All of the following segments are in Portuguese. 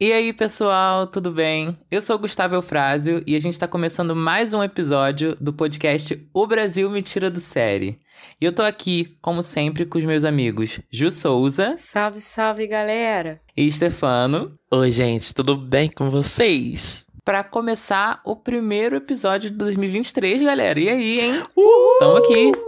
E aí, pessoal, tudo bem? Eu sou o Gustavo Eufrásio e a gente está começando mais um episódio do podcast O Brasil Me Tira do Série. E eu tô aqui, como sempre, com os meus amigos Ju Souza. Salve, salve, galera! E Stefano. Oi, gente, tudo bem com vocês? Para começar o primeiro episódio de 2023, galera. E aí, hein? Uhul! Tamo aqui.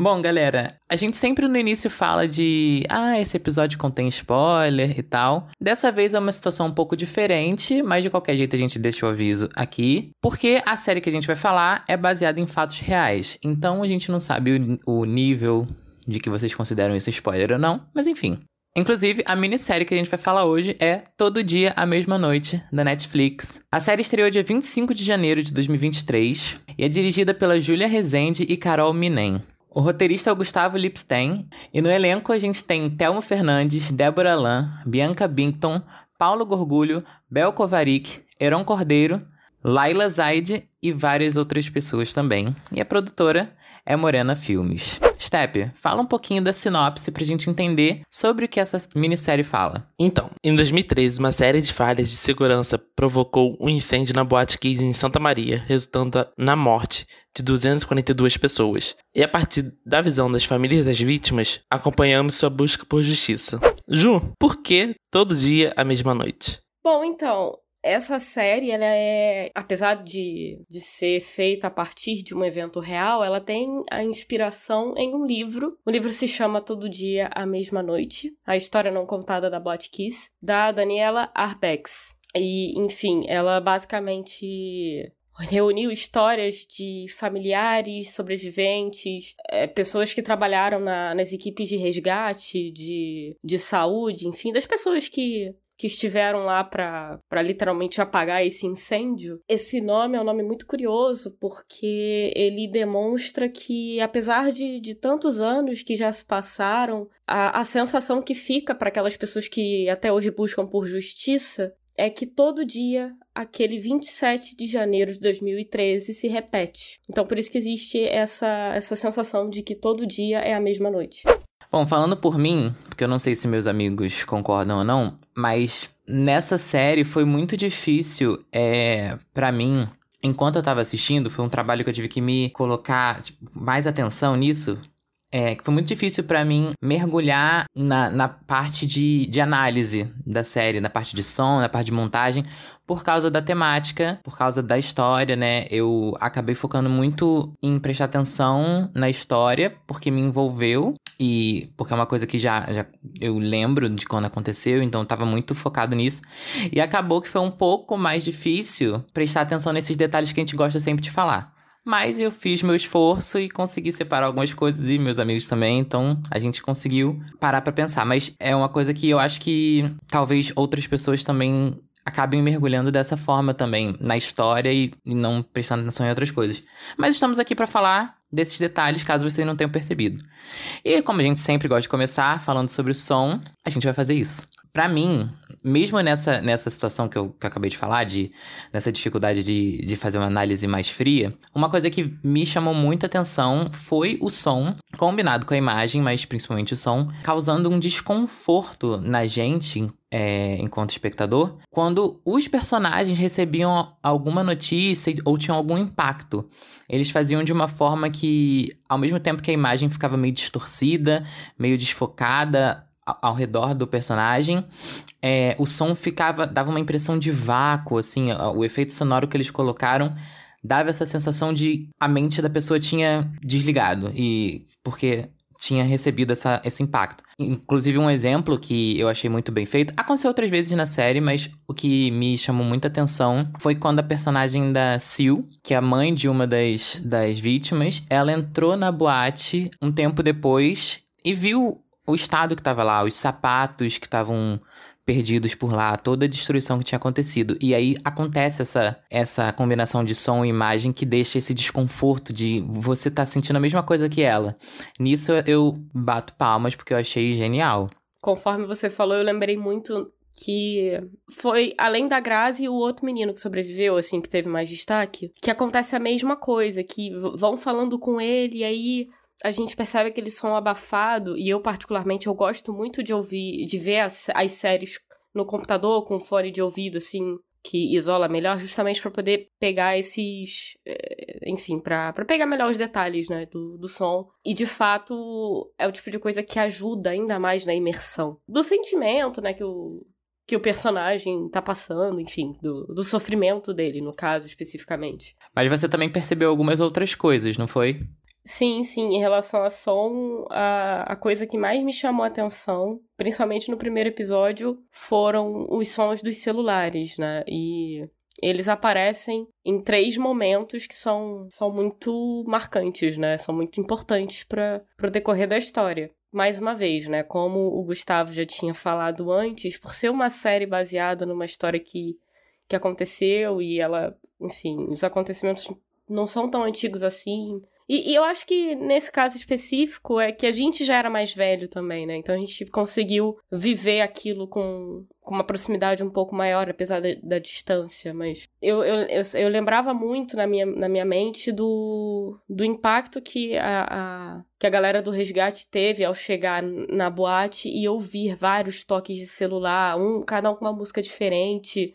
Bom, galera, a gente sempre no início fala de ah, esse episódio contém spoiler e tal. Dessa vez é uma situação um pouco diferente, mas de qualquer jeito a gente deixa o aviso aqui, porque a série que a gente vai falar é baseada em fatos reais. Então a gente não sabe o, o nível de que vocês consideram isso spoiler ou não, mas enfim. Inclusive, a minissérie que a gente vai falar hoje é Todo Dia, a Mesma Noite, da Netflix. A série estreou dia 25 de janeiro de 2023 e é dirigida pela Júlia Rezende e Carol Minen. O roteirista é o Gustavo Lipstein. E no elenco a gente tem Thelma Fernandes, Débora Lan, Bianca Binkton, Paulo Gorgulho, Bel Kovarik, Heron Cordeiro, Laila Zaid e várias outras pessoas também. E a produtora é Morena Filmes. Step, fala um pouquinho da sinopse pra gente entender sobre o que essa minissérie fala. Então, em 2013, uma série de falhas de segurança provocou um incêndio na Boate Kiss em Santa Maria, resultando na morte de 242 pessoas. E a partir da visão das famílias das vítimas, acompanhamos sua busca por justiça. Ju, por que todo dia a mesma noite? Bom, então, essa série, ela é, apesar de, de ser feita a partir de um evento real, ela tem a inspiração em um livro. O livro se chama Todo Dia, a Mesma Noite, a história não contada da Bot Kiss, da Daniela Arbex. E, enfim, ela basicamente reuniu histórias de familiares, sobreviventes, é, pessoas que trabalharam na, nas equipes de resgate, de, de saúde, enfim, das pessoas que que estiveram lá para literalmente apagar esse incêndio. Esse nome é um nome muito curioso porque ele demonstra que, apesar de, de tantos anos que já se passaram, a, a sensação que fica para aquelas pessoas que até hoje buscam por justiça é que todo dia aquele 27 de janeiro de 2013 se repete. Então por isso que existe essa, essa sensação de que todo dia é a mesma noite. Bom, falando por mim, porque eu não sei se meus amigos concordam ou não, mas nessa série foi muito difícil é, para mim enquanto eu tava assistindo, foi um trabalho que eu tive que me colocar tipo, mais atenção nisso, é, que foi muito difícil para mim mergulhar na, na parte de, de análise da série, na parte de som, na parte de montagem, por causa da temática, por causa da história, né? Eu acabei focando muito em prestar atenção na história, porque me envolveu e porque é uma coisa que já, já eu lembro de quando aconteceu, então eu tava muito focado nisso. E acabou que foi um pouco mais difícil prestar atenção nesses detalhes que a gente gosta sempre de falar. Mas eu fiz meu esforço e consegui separar algumas coisas e meus amigos também, então a gente conseguiu parar para pensar. Mas é uma coisa que eu acho que talvez outras pessoas também acabem mergulhando dessa forma também na história e, e não prestando atenção em outras coisas. Mas estamos aqui para falar desses detalhes, caso vocês não tenham percebido. E como a gente sempre gosta de começar falando sobre o som, a gente vai fazer isso. Para mim, mesmo nessa, nessa situação que eu, que eu acabei de falar, de, nessa dificuldade de, de fazer uma análise mais fria, uma coisa que me chamou muita atenção foi o som, combinado com a imagem, mas principalmente o som, causando um desconforto na gente é, enquanto espectador, quando os personagens recebiam alguma notícia ou tinham algum impacto. Eles faziam de uma forma que, ao mesmo tempo que a imagem ficava meio distorcida, meio desfocada, ao redor do personagem, é, o som ficava dava uma impressão de vácuo, assim, o efeito sonoro que eles colocaram dava essa sensação de a mente da pessoa tinha desligado e porque tinha recebido essa, esse impacto. Inclusive, um exemplo que eu achei muito bem feito, aconteceu outras vezes na série, mas o que me chamou muita atenção foi quando a personagem da Sil, que é a mãe de uma das, das vítimas, ela entrou na boate um tempo depois e viu o estado que estava lá, os sapatos que estavam perdidos por lá, toda a destruição que tinha acontecido. E aí acontece essa, essa combinação de som e imagem que deixa esse desconforto de você tá sentindo a mesma coisa que ela. Nisso eu bato palmas porque eu achei genial. Conforme você falou, eu lembrei muito que foi além da Grazi o outro menino que sobreviveu, assim, que teve mais destaque, que acontece a mesma coisa, que vão falando com ele e aí a gente percebe aquele som abafado, e eu particularmente eu gosto muito de ouvir, de ver as, as séries no computador com fone de ouvido, assim, que isola melhor, justamente para poder pegar esses. Eh, enfim, para pegar melhor os detalhes né, do, do som. E de fato é o tipo de coisa que ajuda ainda mais na imersão do sentimento né, que, o, que o personagem tá passando, enfim, do, do sofrimento dele, no caso especificamente. Mas você também percebeu algumas outras coisas, não foi? Sim, sim, em relação a som, a, a coisa que mais me chamou a atenção, principalmente no primeiro episódio, foram os sons dos celulares, né? E eles aparecem em três momentos que são, são muito marcantes, né? São muito importantes para o decorrer da história. Mais uma vez, né? Como o Gustavo já tinha falado antes, por ser uma série baseada numa história que, que aconteceu e ela, enfim, os acontecimentos não são tão antigos assim. E, e, eu acho que nesse caso específico é que a gente já era mais velho também, né? Então a gente conseguiu viver aquilo com, com uma proximidade um pouco maior, apesar da, da distância. Mas eu, eu, eu, eu, lembrava muito na minha, na minha mente do, do impacto que a, a, que a galera do resgate teve ao chegar na boate e ouvir vários toques de celular, um, cada um com uma música diferente.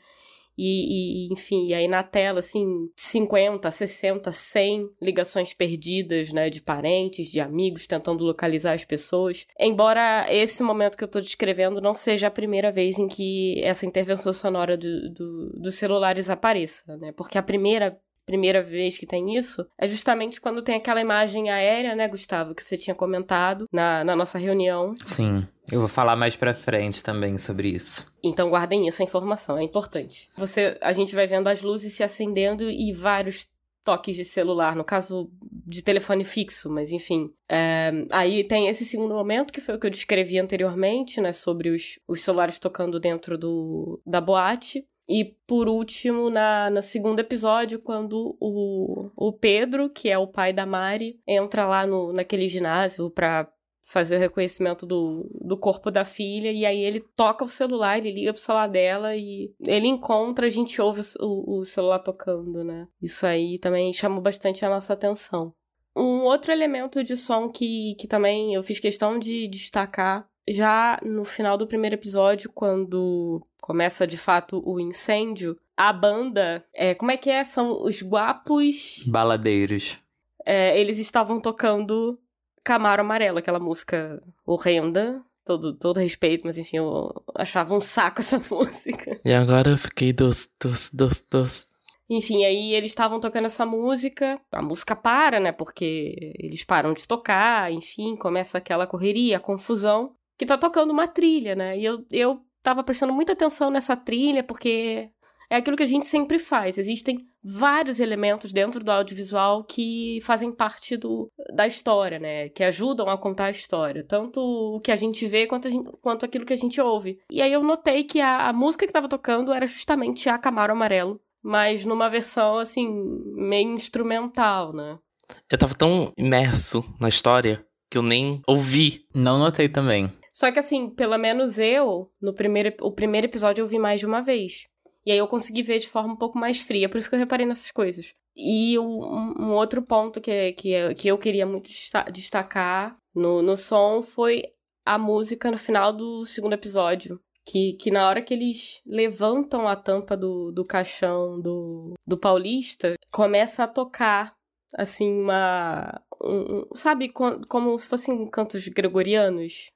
E, e, enfim, e aí na tela, assim, 50, 60, 100 ligações perdidas, né, de parentes, de amigos, tentando localizar as pessoas. Embora esse momento que eu tô descrevendo não seja a primeira vez em que essa intervenção sonora do, do, dos celulares apareça, né, porque a primeira primeira vez que tem isso é justamente quando tem aquela imagem aérea, né, Gustavo, que você tinha comentado na, na nossa reunião. Sim, eu vou falar mais pra frente também sobre isso. Então guardem essa informação, é importante. Você, a gente vai vendo as luzes se acendendo e vários toques de celular, no caso de telefone fixo, mas enfim. É, aí tem esse segundo momento, que foi o que eu descrevi anteriormente, né, sobre os, os celulares tocando dentro do, da boate. E por último, na, no segundo episódio, quando o, o Pedro, que é o pai da Mari, entra lá no, naquele ginásio pra fazer o reconhecimento do, do corpo da filha, e aí ele toca o celular, ele liga pro celular dela e ele encontra, a gente ouve o, o celular tocando, né? Isso aí também chamou bastante a nossa atenção. Um outro elemento de som que, que também eu fiz questão de destacar já no final do primeiro episódio, quando começa de fato o incêndio, a banda, é, como é que é? São os guapos. Baladeiros. É, eles estavam tocando Camaro Amarelo, aquela música horrenda. Todo, todo respeito, mas enfim, eu achava um saco essa música. E agora eu fiquei dos, dos, dos, dos. Enfim, aí eles estavam tocando essa música, a música para, né? Porque eles param de tocar, enfim, começa aquela correria, a confusão que tá tocando uma trilha, né? E eu, eu tava prestando muita atenção nessa trilha, porque é aquilo que a gente sempre faz. Existem vários elementos dentro do audiovisual que fazem parte do, da história, né? Que ajudam a contar a história. Tanto o que a gente vê quanto, gente, quanto aquilo que a gente ouve. E aí eu notei que a, a música que tava tocando era justamente a Camaro Amarelo. Mas numa versão, assim, meio instrumental, né? Eu tava tão imerso na história que eu nem ouvi. Não notei também. Só que assim, pelo menos eu, no primeiro, o primeiro episódio eu vi mais de uma vez. E aí eu consegui ver de forma um pouco mais fria, por isso que eu reparei nessas coisas. E um, um outro ponto que, que, que eu queria muito destacar no, no som foi a música no final do segundo episódio. Que, que na hora que eles levantam a tampa do, do caixão do, do Paulista, começa a tocar, assim, uma. Um, sabe, como se fossem cantos gregorianos?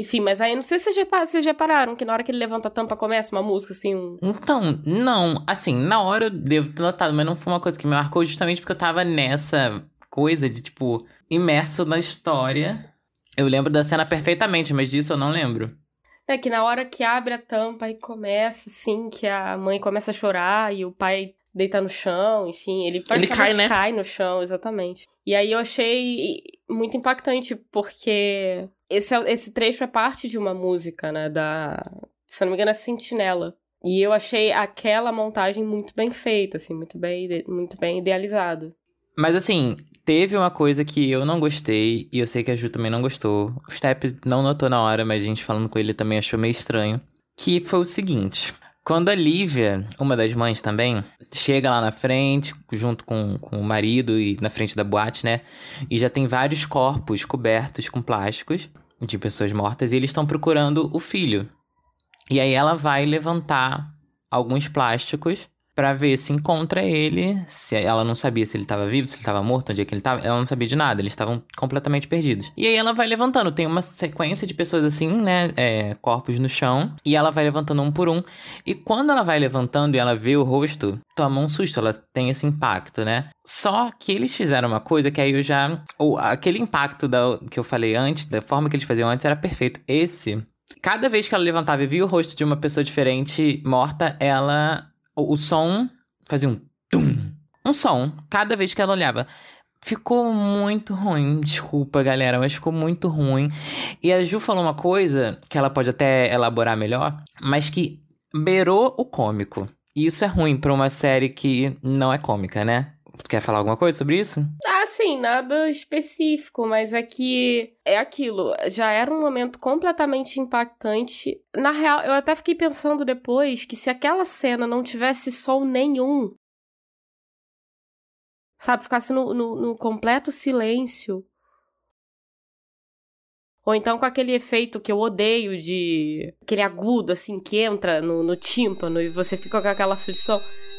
Enfim, mas aí não sei se vocês já, vocês já pararam que na hora que ele levanta a tampa começa uma música assim. Um... Então, não. Assim, na hora eu devo ter notado, mas não foi uma coisa que me marcou justamente porque eu tava nessa coisa de, tipo, imerso na história. Eu lembro da cena perfeitamente, mas disso eu não lembro. É que na hora que abre a tampa e começa, assim, que a mãe começa a chorar e o pai deita no chão, enfim, ele, ele cai, né? cai no chão, exatamente. E aí eu achei muito impactante, porque esse, é esse trecho é parte de uma música, né? Da. Se não me engano, é Sentinela. E eu achei aquela montagem muito bem feita, assim, muito bem, muito bem idealizada. Mas assim, teve uma coisa que eu não gostei, e eu sei que a Ju também não gostou. O Step não notou na hora, mas a gente falando com ele também achou meio estranho. Que foi o seguinte: quando a Lívia, uma das mães também, chega lá na frente, junto com, com o marido e na frente da boate, né? E já tem vários corpos cobertos com plásticos de pessoas mortas e eles estão procurando o filho. E aí ela vai levantar alguns plásticos para ver se encontra ele. Se ela não sabia se ele estava vivo, se ele estava morto, onde é que ele estava. Ela não sabia de nada, eles estavam completamente perdidos. E aí ela vai levantando. Tem uma sequência de pessoas assim, né? É, corpos no chão. E ela vai levantando um por um. E quando ela vai levantando e ela vê o rosto, toma um susto. Ela tem esse impacto, né? Só que eles fizeram uma coisa que aí eu já. Ou aquele impacto da, que eu falei antes, da forma que eles faziam antes, era perfeito. Esse cada vez que ela levantava e via o rosto de uma pessoa diferente morta, ela o, o som fazia um tum, um som cada vez que ela olhava. Ficou muito ruim, desculpa galera, mas ficou muito ruim. E a Ju falou uma coisa que ela pode até elaborar melhor, mas que beirou o cômico. E isso é ruim para uma série que não é cômica, né? Quer falar alguma coisa sobre isso? Ah, sim, nada específico, mas é que é aquilo. Já era um momento completamente impactante. Na real, eu até fiquei pensando depois que se aquela cena não tivesse som nenhum, sabe, ficasse no, no, no completo silêncio. Ou então com aquele efeito que eu odeio de. aquele agudo, assim, que entra no, no tímpano e você fica com aquela aflição.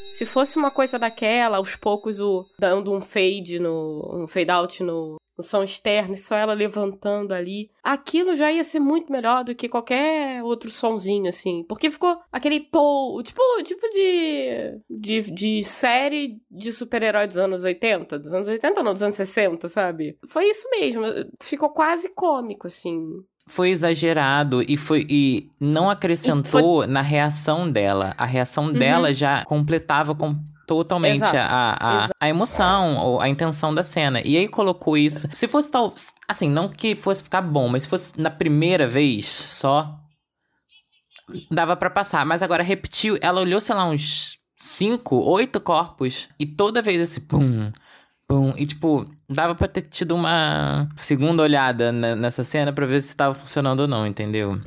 Se fosse uma coisa daquela, aos poucos o dando um fade no um fade out no, no som externo, e só ela levantando ali, aquilo já ia ser muito melhor do que qualquer outro sonzinho assim, porque ficou aquele tipo, tipo de de, de série de super-herói dos anos 80, dos anos 80 não, dos anos 60, sabe? Foi isso mesmo, ficou quase cômico assim foi exagerado e foi e não acrescentou foi... na reação dela. A reação uhum. dela já completava com totalmente a, a, a, emoção ou a intenção da cena. E aí colocou isso. Se fosse tal. Assim, não que fosse ficar bom, mas se fosse na primeira vez só. Dava para passar. Mas agora repetiu. Ela olhou, sei lá, uns cinco, oito corpos. E toda vez esse pum, Bom, e tipo, dava pra ter tido uma segunda olhada nessa cena pra ver se tava funcionando ou não, entendeu?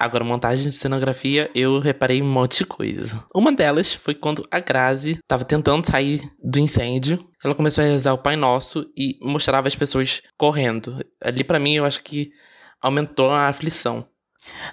Agora, montagem de cenografia, eu reparei um monte de coisa. Uma delas foi quando a Grazi tava tentando sair do incêndio. Ela começou a rezar o Pai Nosso e mostrava as pessoas correndo. Ali, para mim, eu acho que aumentou a aflição.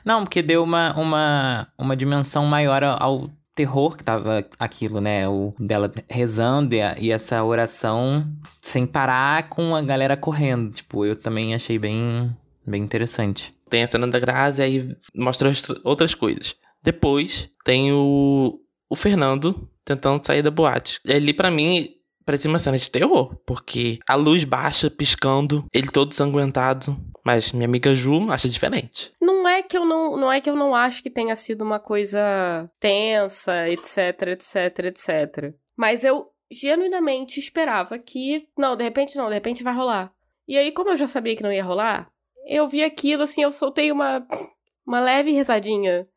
Não, porque deu uma, uma, uma dimensão maior ao terror que tava aquilo, né? O dela rezando e, a, e, essa oração sem parar com a galera correndo. Tipo, eu também achei bem, bem interessante. Tem a cena da Grazi aí mostra outras coisas. Depois tem o, o Fernando tentando sair da boate. Ali para mim parecia uma cena de terror, porque a luz baixa, piscando, ele todo sanguentado. Mas minha amiga Ju acha diferente. Não é que eu não, não é que eu não acho que tenha sido uma coisa tensa, etc, etc, etc. Mas eu genuinamente esperava que, não, de repente não, de repente vai rolar. E aí, como eu já sabia que não ia rolar, eu vi aquilo assim, eu soltei uma uma leve risadinha.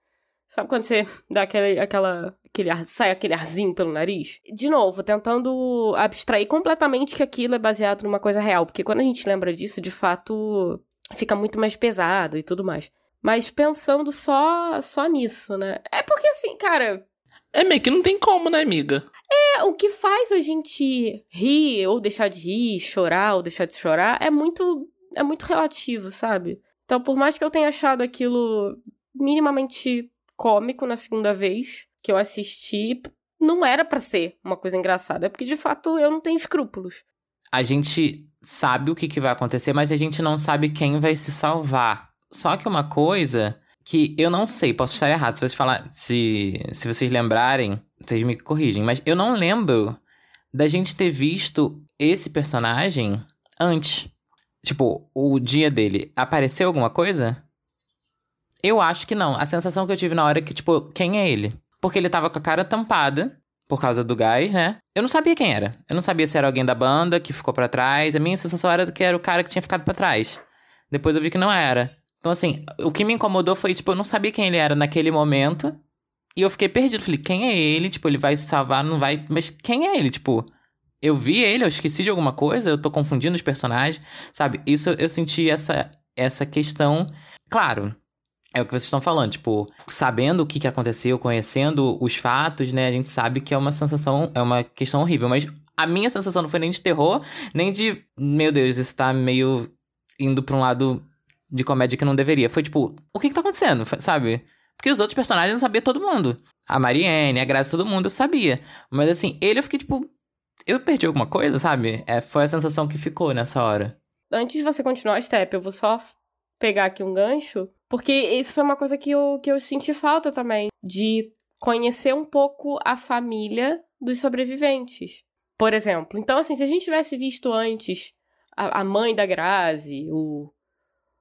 Sabe quando você dá aquele, aquela aquele ar, sai aquele arzinho pelo nariz. De novo, tentando abstrair completamente que aquilo é baseado numa coisa real, porque quando a gente lembra disso, de fato, fica muito mais pesado e tudo mais. Mas pensando só só nisso, né? É porque assim, cara, é meio que não tem como, né, amiga? É, o que faz a gente rir ou deixar de rir, chorar ou deixar de chorar é muito é muito relativo, sabe? Então, por mais que eu tenha achado aquilo minimamente cômico na segunda vez, que eu assisti não era para ser uma coisa engraçada, é porque de fato eu não tenho escrúpulos. A gente sabe o que, que vai acontecer, mas a gente não sabe quem vai se salvar. Só que uma coisa que eu não sei, posso estar errado, se vocês falar, se, se vocês lembrarem, vocês me corrigem, mas eu não lembro da gente ter visto esse personagem antes. Tipo, o dia dele. Apareceu alguma coisa? Eu acho que não. A sensação que eu tive na hora é que, tipo, quem é ele? porque ele tava com a cara tampada por causa do gás, né? Eu não sabia quem era. Eu não sabia se era alguém da banda que ficou para trás. A minha sensação era que era o cara que tinha ficado para trás. Depois eu vi que não era. Então, assim, o que me incomodou foi, tipo, eu não sabia quem ele era naquele momento. E eu fiquei perdido. Falei, quem é ele? Tipo, ele vai se salvar, não vai. Mas quem é ele? Tipo, eu vi ele, eu esqueci de alguma coisa, eu tô confundindo os personagens, sabe? Isso eu senti essa, essa questão. Claro, é o que vocês estão falando, tipo, sabendo o que, que aconteceu, conhecendo os fatos, né? A gente sabe que é uma sensação, é uma questão horrível. Mas a minha sensação não foi nem de terror, nem de, meu Deus, isso tá meio indo pra um lado de comédia que não deveria. Foi tipo, o que que tá acontecendo, sabe? Porque os outros personagens eu sabia todo mundo. A Marianne, a Graça, todo mundo eu sabia. Mas assim, ele eu fiquei tipo. Eu perdi alguma coisa, sabe? É, foi a sensação que ficou nessa hora. Antes de você continuar, Step, eu vou só pegar aqui um gancho, porque isso foi uma coisa que eu, que eu senti falta também, de conhecer um pouco a família dos sobreviventes. Por exemplo, então assim, se a gente tivesse visto antes a, a mãe da Grazi, o,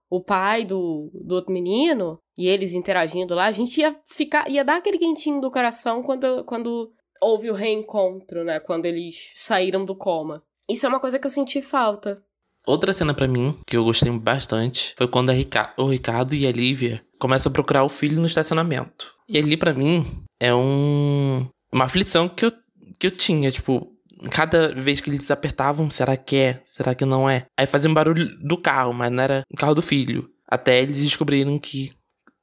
o pai do, do outro menino, e eles interagindo lá, a gente ia ficar, ia dar aquele quentinho do coração quando, quando houve o reencontro, né? Quando eles saíram do coma. Isso é uma coisa que eu senti falta. Outra cena para mim, que eu gostei bastante, foi quando Rica o Ricardo e a Lívia começam a procurar o filho no estacionamento. E ali para mim é um uma aflição que eu, que eu tinha, tipo, cada vez que eles apertavam, será que é? Será que não é? Aí fazia um barulho do carro, mas não era o carro do filho. Até eles descobriram que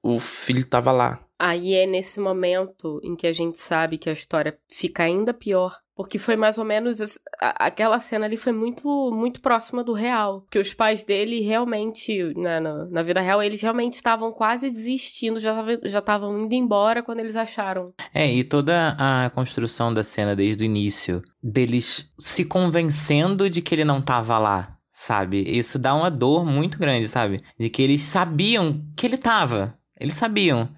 o filho tava lá. Aí é nesse momento em que a gente sabe que a história fica ainda pior, porque foi mais ou menos. Aquela cena ali foi muito muito próxima do real. Que os pais dele realmente, na, na, na vida real, eles realmente estavam quase desistindo, já estavam indo embora quando eles acharam. É, e toda a construção da cena desde o início, deles se convencendo de que ele não estava lá, sabe? Isso dá uma dor muito grande, sabe? De que eles sabiam que ele estava. Eles sabiam.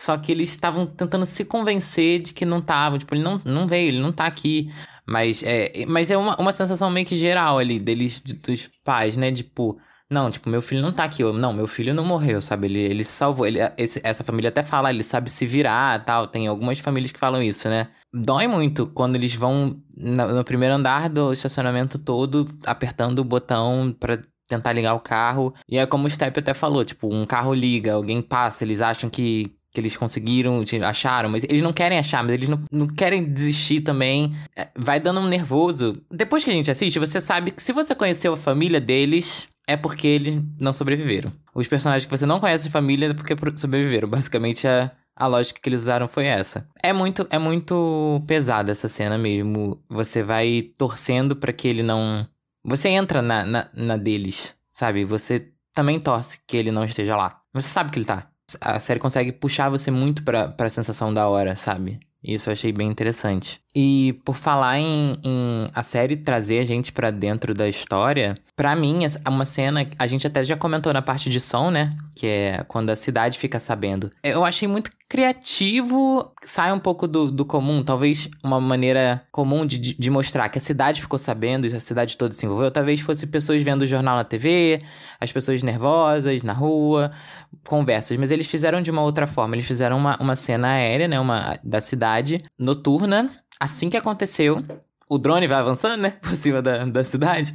Só que eles estavam tentando se convencer de que não estavam. Tipo, ele não, não veio, ele não tá aqui. Mas é, mas é uma, uma sensação meio que geral ali, deles, de, dos pais, né? Tipo, não, tipo, meu filho não tá aqui. Não, meu filho não morreu, sabe? Ele, ele salvou. Ele, esse, essa família até fala, ele sabe se virar tal. Tem algumas famílias que falam isso, né? Dói muito quando eles vão no, no primeiro andar do estacionamento todo, apertando o botão para tentar ligar o carro. E é como o Step até falou, tipo, um carro liga, alguém passa, eles acham que que eles conseguiram, acharam, mas eles não querem achar, mas eles não, não querem desistir também. É, vai dando um nervoso. Depois que a gente assiste, você sabe que se você conheceu a família deles, é porque eles não sobreviveram. Os personagens que você não conhece de família é porque sobreviveram. Basicamente, a, a lógica que eles usaram foi essa. É muito, é muito pesada essa cena mesmo. Você vai torcendo para que ele não. Você entra na, na, na deles, sabe? Você também torce que ele não esteja lá. Você sabe que ele tá a série consegue puxar você muito pra, pra sensação da hora, sabe? Isso eu achei bem interessante. E por falar em, em a série trazer a gente para dentro da história, para mim é uma cena a gente até já comentou na parte de som, né? Que é quando a cidade fica sabendo. Eu achei muito criativo, sai um pouco do, do comum, talvez uma maneira comum de, de mostrar que a cidade ficou sabendo e a cidade toda se envolveu. Talvez fosse pessoas vendo o jornal na TV, as pessoas nervosas na rua, conversas. Mas eles fizeram de uma outra forma. Eles fizeram uma, uma cena aérea, né? Uma, da cidade noturna assim que aconteceu, o drone vai avançando, né? Por cima da, da cidade.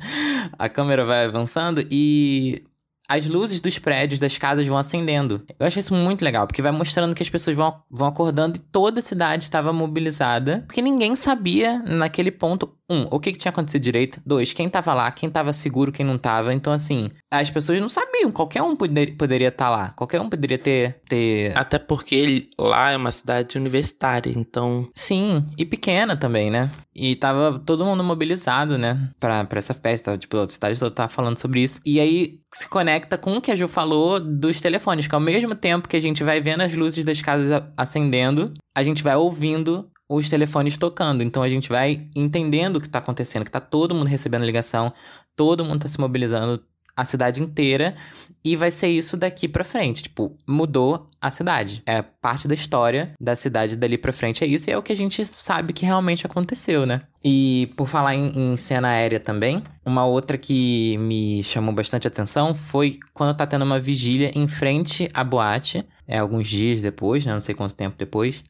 A câmera vai avançando e as luzes dos prédios, das casas vão acendendo. Eu achei isso muito legal, porque vai mostrando que as pessoas vão, vão acordando e toda a cidade estava mobilizada, porque ninguém sabia naquele ponto um, o que, que tinha acontecido direito. Dois, quem tava lá, quem tava seguro, quem não tava. Então, assim, as pessoas não sabiam. Qualquer um poder, poderia estar tá lá. Qualquer um poderia ter, ter. Até porque lá é uma cidade universitária, então. Sim, e pequena também, né? E tava todo mundo mobilizado, né? Pra, pra essa festa. Tipo, a cidade toda tava falando sobre isso. E aí se conecta com o que a Ju falou dos telefones, que ao mesmo tempo que a gente vai vendo as luzes das casas acendendo, a gente vai ouvindo os telefones tocando. Então a gente vai entendendo o que está acontecendo, que está todo mundo recebendo ligação, todo mundo está se mobilizando, a cidade inteira, e vai ser isso daqui para frente. Tipo, mudou a cidade. É parte da história da cidade dali para frente. É isso e é o que a gente sabe que realmente aconteceu, né? E por falar em, em, cena aérea também, uma outra que me chamou bastante atenção foi quando tá tendo uma vigília em frente à boate, é alguns dias depois, né? Não sei quanto tempo depois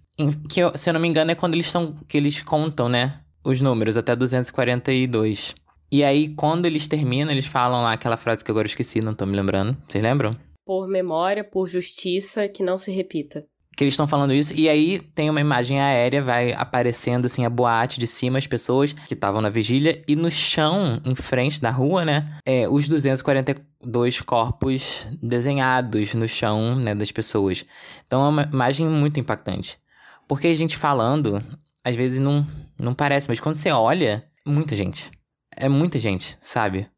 que se eu não me engano é quando eles estão que eles contam, né, os números até 242. E aí quando eles terminam, eles falam lá aquela frase que agora eu esqueci, não tô me lembrando. Vocês lembram? Por memória, por justiça, que não se repita. Que eles estão falando isso, e aí tem uma imagem aérea, vai aparecendo assim a boate de cima, as pessoas que estavam na vigília, e no chão, em frente da rua, né, é, os 242 corpos desenhados no chão, né, das pessoas. Então é uma imagem muito impactante. Porque a gente falando, às vezes não, não parece, mas quando você olha, muita gente. É muita gente, sabe?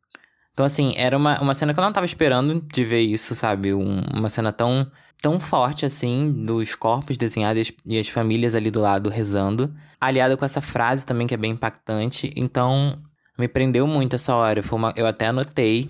Então, assim, era uma, uma cena que eu não tava esperando de ver isso, sabe? Um, uma cena tão tão forte assim, dos corpos desenhados e as famílias ali do lado rezando, aliado com essa frase também que é bem impactante. Então, me prendeu muito essa hora. Uma, eu até anotei.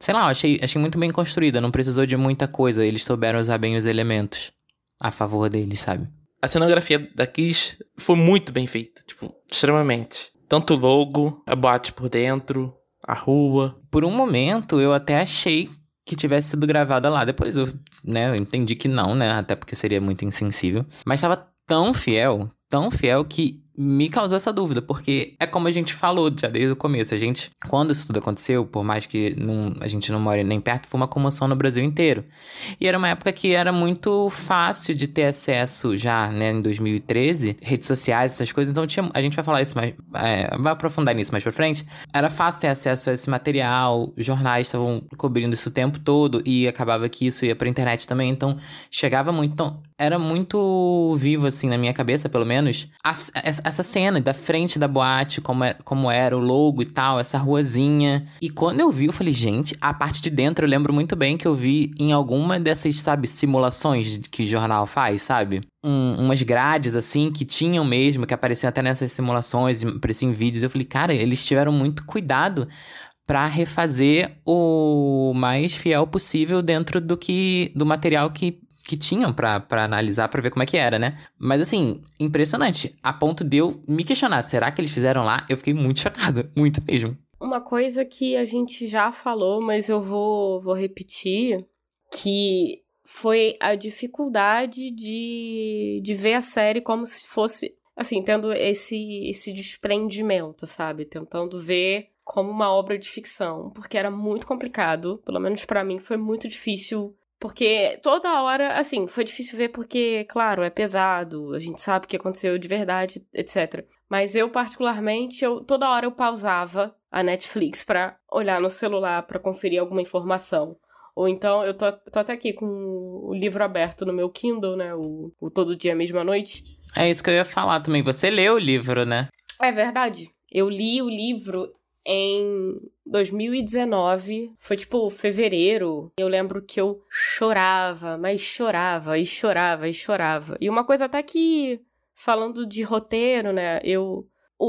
Sei lá, achei, achei muito bem construída, não precisou de muita coisa. Eles souberam usar bem os elementos a favor deles, sabe? A cenografia da Kiss foi muito bem feita, tipo, extremamente. Tanto o logo, a boate por dentro, a rua. Por um momento eu até achei que tivesse sido gravada lá. Depois eu, né, eu entendi que não, né? Até porque seria muito insensível. Mas estava tão fiel, tão fiel que me causou essa dúvida, porque é como a gente falou já desde o começo. A gente, quando isso tudo aconteceu, por mais que não, a gente não more nem perto, foi uma comoção no Brasil inteiro. E era uma época que era muito fácil de ter acesso já, né, em 2013, redes sociais, essas coisas. Então tinha, a gente vai falar isso mais, é, vai aprofundar nisso mais pra frente. Era fácil ter acesso a esse material, jornais estavam cobrindo isso o tempo todo e acabava que isso ia pra internet também. Então chegava muito. Então era muito vivo, assim, na minha cabeça, pelo menos, a, essa cena da frente da boate, como, é, como era o logo e tal, essa ruazinha. E quando eu vi, eu falei, gente, a parte de dentro eu lembro muito bem que eu vi em alguma dessas, sabe, simulações que o jornal faz, sabe? Um, umas grades assim que tinham mesmo, que apareciam até nessas simulações, apareciam em vídeos. Eu falei, cara, eles tiveram muito cuidado para refazer o mais fiel possível dentro do que do material que que tinham para analisar, para ver como é que era, né? Mas assim, impressionante. A ponto de eu me questionar, será que eles fizeram lá? Eu fiquei muito chocado, muito mesmo. Uma coisa que a gente já falou, mas eu vou, vou repetir, que foi a dificuldade de, de ver a série como se fosse, assim, tendo esse, esse desprendimento, sabe? Tentando ver como uma obra de ficção, porque era muito complicado, pelo menos para mim foi muito difícil porque toda hora, assim, foi difícil ver porque, claro, é pesado, a gente sabe o que aconteceu de verdade, etc. Mas eu, particularmente, eu, toda hora eu pausava a Netflix para olhar no celular para conferir alguma informação. Ou então, eu tô, tô, até aqui com o livro aberto no meu Kindle, né? O, o Todo Dia, Mesma Noite. É isso que eu ia falar também. Você leu o livro, né? É verdade. Eu li o livro em 2019, foi tipo fevereiro. Eu lembro que eu chorava, mas chorava e chorava e chorava. E uma coisa até que falando de roteiro, né, eu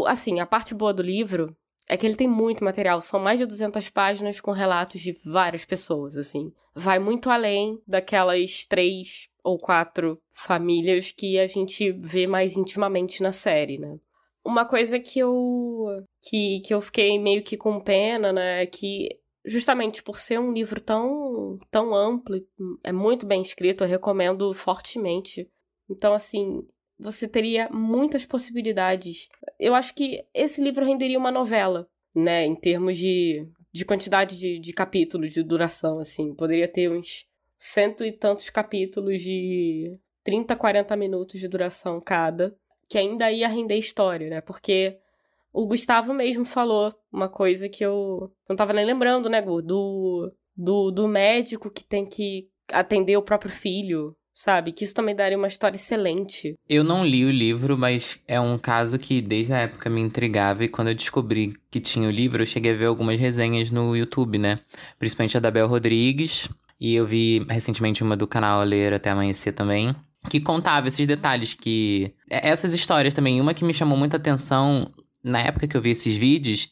assim, a parte boa do livro é que ele tem muito material, são mais de 200 páginas com relatos de várias pessoas, assim. Vai muito além daquelas três ou quatro famílias que a gente vê mais intimamente na série, né? Uma coisa que eu que, que eu fiquei meio que com pena, né, é que justamente por ser um livro tão tão amplo, é muito bem escrito, eu recomendo fortemente. Então assim, você teria muitas possibilidades. Eu acho que esse livro renderia uma novela, né, em termos de, de quantidade de, de capítulos, de duração, assim. Poderia ter uns cento e tantos capítulos de 30, 40 minutos de duração cada que ainda ia render história, né? Porque o Gustavo mesmo falou uma coisa que eu não tava nem lembrando, né, Gu? Do, do, do médico que tem que atender o próprio filho, sabe? Que isso também daria uma história excelente. Eu não li o livro, mas é um caso que desde a época me intrigava e quando eu descobri que tinha o livro, eu cheguei a ver algumas resenhas no YouTube, né? Principalmente a da Bel Rodrigues, e eu vi recentemente uma do canal Ler Até Amanhecer também que contava esses detalhes que é, essas histórias também uma que me chamou muita atenção na época que eu vi esses vídeos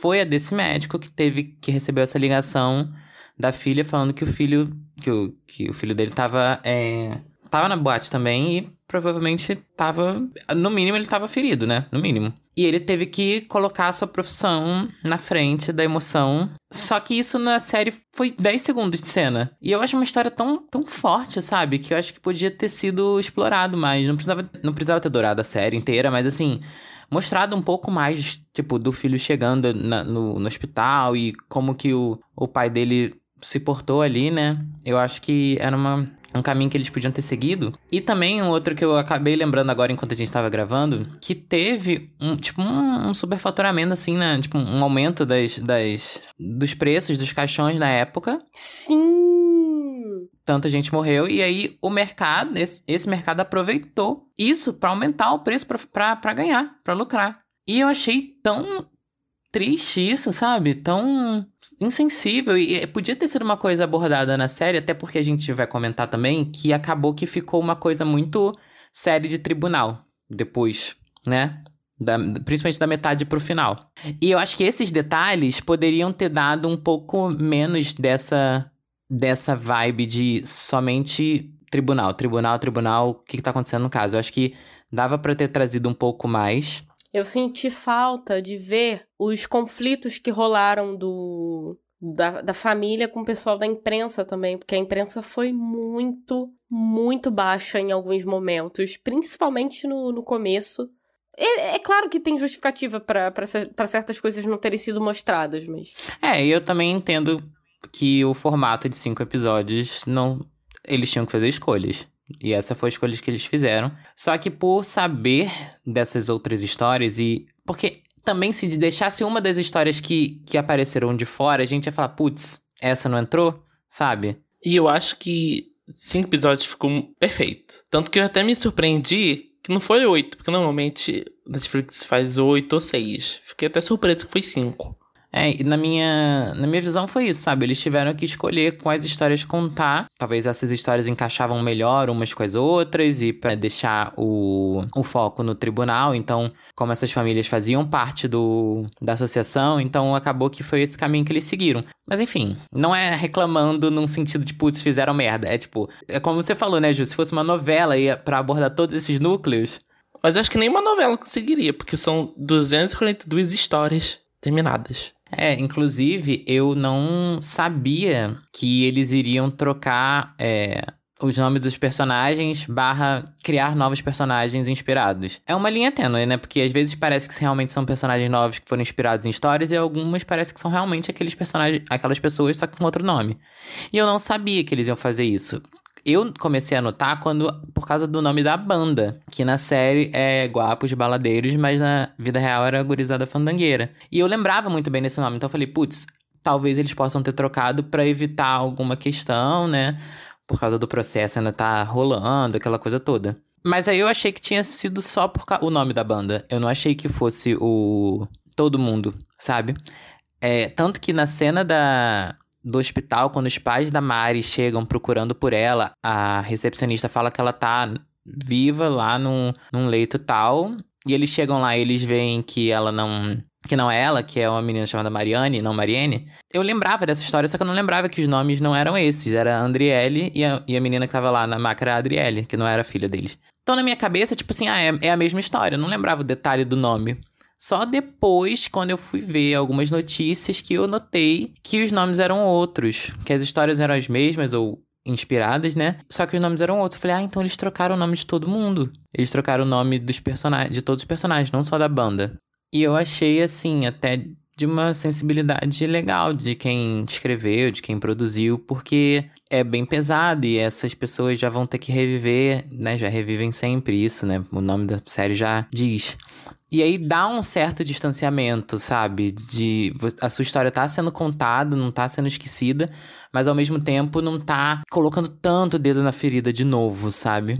foi a desse médico que teve que recebeu essa ligação da filha falando que o filho que o, que o filho dele tava é, tava na boate também e provavelmente tava no mínimo ele tava ferido né no mínimo e ele teve que colocar a sua profissão na frente da emoção. Só que isso na série foi 10 segundos de cena. E eu acho uma história tão, tão forte, sabe? Que eu acho que podia ter sido explorado mais. Não precisava, não precisava ter durado a série inteira, mas assim mostrado um pouco mais, tipo, do filho chegando na, no, no hospital e como que o, o pai dele se portou ali, né? Eu acho que era uma, um caminho que eles podiam ter seguido. E também um outro que eu acabei lembrando agora enquanto a gente estava gravando, que teve um, tipo, um, um superfaturamento, assim, né? Tipo, um aumento das, das, dos preços dos caixões na época. Sim! Tanta gente morreu, e aí o mercado, esse, esse mercado aproveitou isso para aumentar o preço para ganhar, para lucrar. E eu achei tão triste isso, sabe? Tão insensível. E podia ter sido uma coisa abordada na série, até porque a gente vai comentar também que acabou que ficou uma coisa muito série de tribunal depois, né? Da, principalmente da metade pro final. E eu acho que esses detalhes poderiam ter dado um pouco menos dessa, dessa vibe de somente tribunal, tribunal, tribunal, o que, que tá acontecendo no caso. Eu acho que dava para ter trazido um pouco mais. Eu senti falta de ver os conflitos que rolaram do, da, da família com o pessoal da imprensa também, porque a imprensa foi muito, muito baixa em alguns momentos, principalmente no, no começo. É, é, claro que tem justificativa para certas coisas não terem sido mostradas, mas. É, eu também entendo que o formato de cinco episódios não. Eles tinham que fazer escolhas. E essa foi a escolha que eles fizeram. Só que por saber dessas outras histórias e. Porque também se deixasse uma das histórias que, que apareceram de fora, a gente ia falar, putz, essa não entrou, sabe? E eu acho que cinco episódios ficou perfeito. Tanto que eu até me surpreendi que não foi oito, porque normalmente Netflix faz oito ou seis. Fiquei até surpreso que foi cinco. É, e na minha, na minha visão foi isso, sabe? Eles tiveram que escolher quais histórias contar. Talvez essas histórias encaixavam melhor umas com as outras e para deixar o, o foco no tribunal. Então, como essas famílias faziam parte do, da associação, então acabou que foi esse caminho que eles seguiram. Mas enfim, não é reclamando num sentido de putz, fizeram merda. É tipo, é como você falou, né, Ju? Se fosse uma novela para abordar todos esses núcleos. Mas eu acho que nenhuma novela conseguiria, porque são 242 histórias terminadas. É, inclusive, eu não sabia que eles iriam trocar é, os nomes dos personagens barra criar novos personagens inspirados. É uma linha tênue, né? Porque às vezes parece que realmente são personagens novos que foram inspirados em histórias e algumas parece que são realmente aqueles personagens, aquelas pessoas só com outro nome. E eu não sabia que eles iam fazer isso eu comecei a notar quando por causa do nome da banda, que na série é Guapos Baladeiros, mas na vida real era Gurizada Fandangueira. E eu lembrava muito bem desse nome, então eu falei, putz, talvez eles possam ter trocado para evitar alguma questão, né? Por causa do processo ainda tá rolando, aquela coisa toda. Mas aí eu achei que tinha sido só por o nome da banda. Eu não achei que fosse o todo mundo, sabe? É, tanto que na cena da do hospital, quando os pais da Mari chegam procurando por ela, a recepcionista fala que ela tá viva lá num, num leito tal. E eles chegam lá e eles veem que ela não. Que não é ela, que é uma menina chamada Mariane, não Mariene. Eu lembrava dessa história, só que eu não lembrava que os nomes não eram esses. Era a Andriele e a, e a menina que tava lá na máquina Adriele, que não era filha deles. Então, na minha cabeça, tipo assim, ah, é, é a mesma história. Eu não lembrava o detalhe do nome. Só depois, quando eu fui ver algumas notícias, que eu notei que os nomes eram outros, que as histórias eram as mesmas ou inspiradas, né? Só que os nomes eram outros. Eu falei, ah, então eles trocaram o nome de todo mundo. Eles trocaram o nome dos personagens, de todos os personagens, não só da banda. E eu achei, assim, até de uma sensibilidade legal de quem escreveu, de quem produziu, porque é bem pesado e essas pessoas já vão ter que reviver, né? Já revivem sempre isso, né? O nome da série já diz. E aí dá um certo distanciamento, sabe? De a sua história tá sendo contada, não tá sendo esquecida, mas ao mesmo tempo não tá colocando tanto o dedo na ferida de novo, sabe?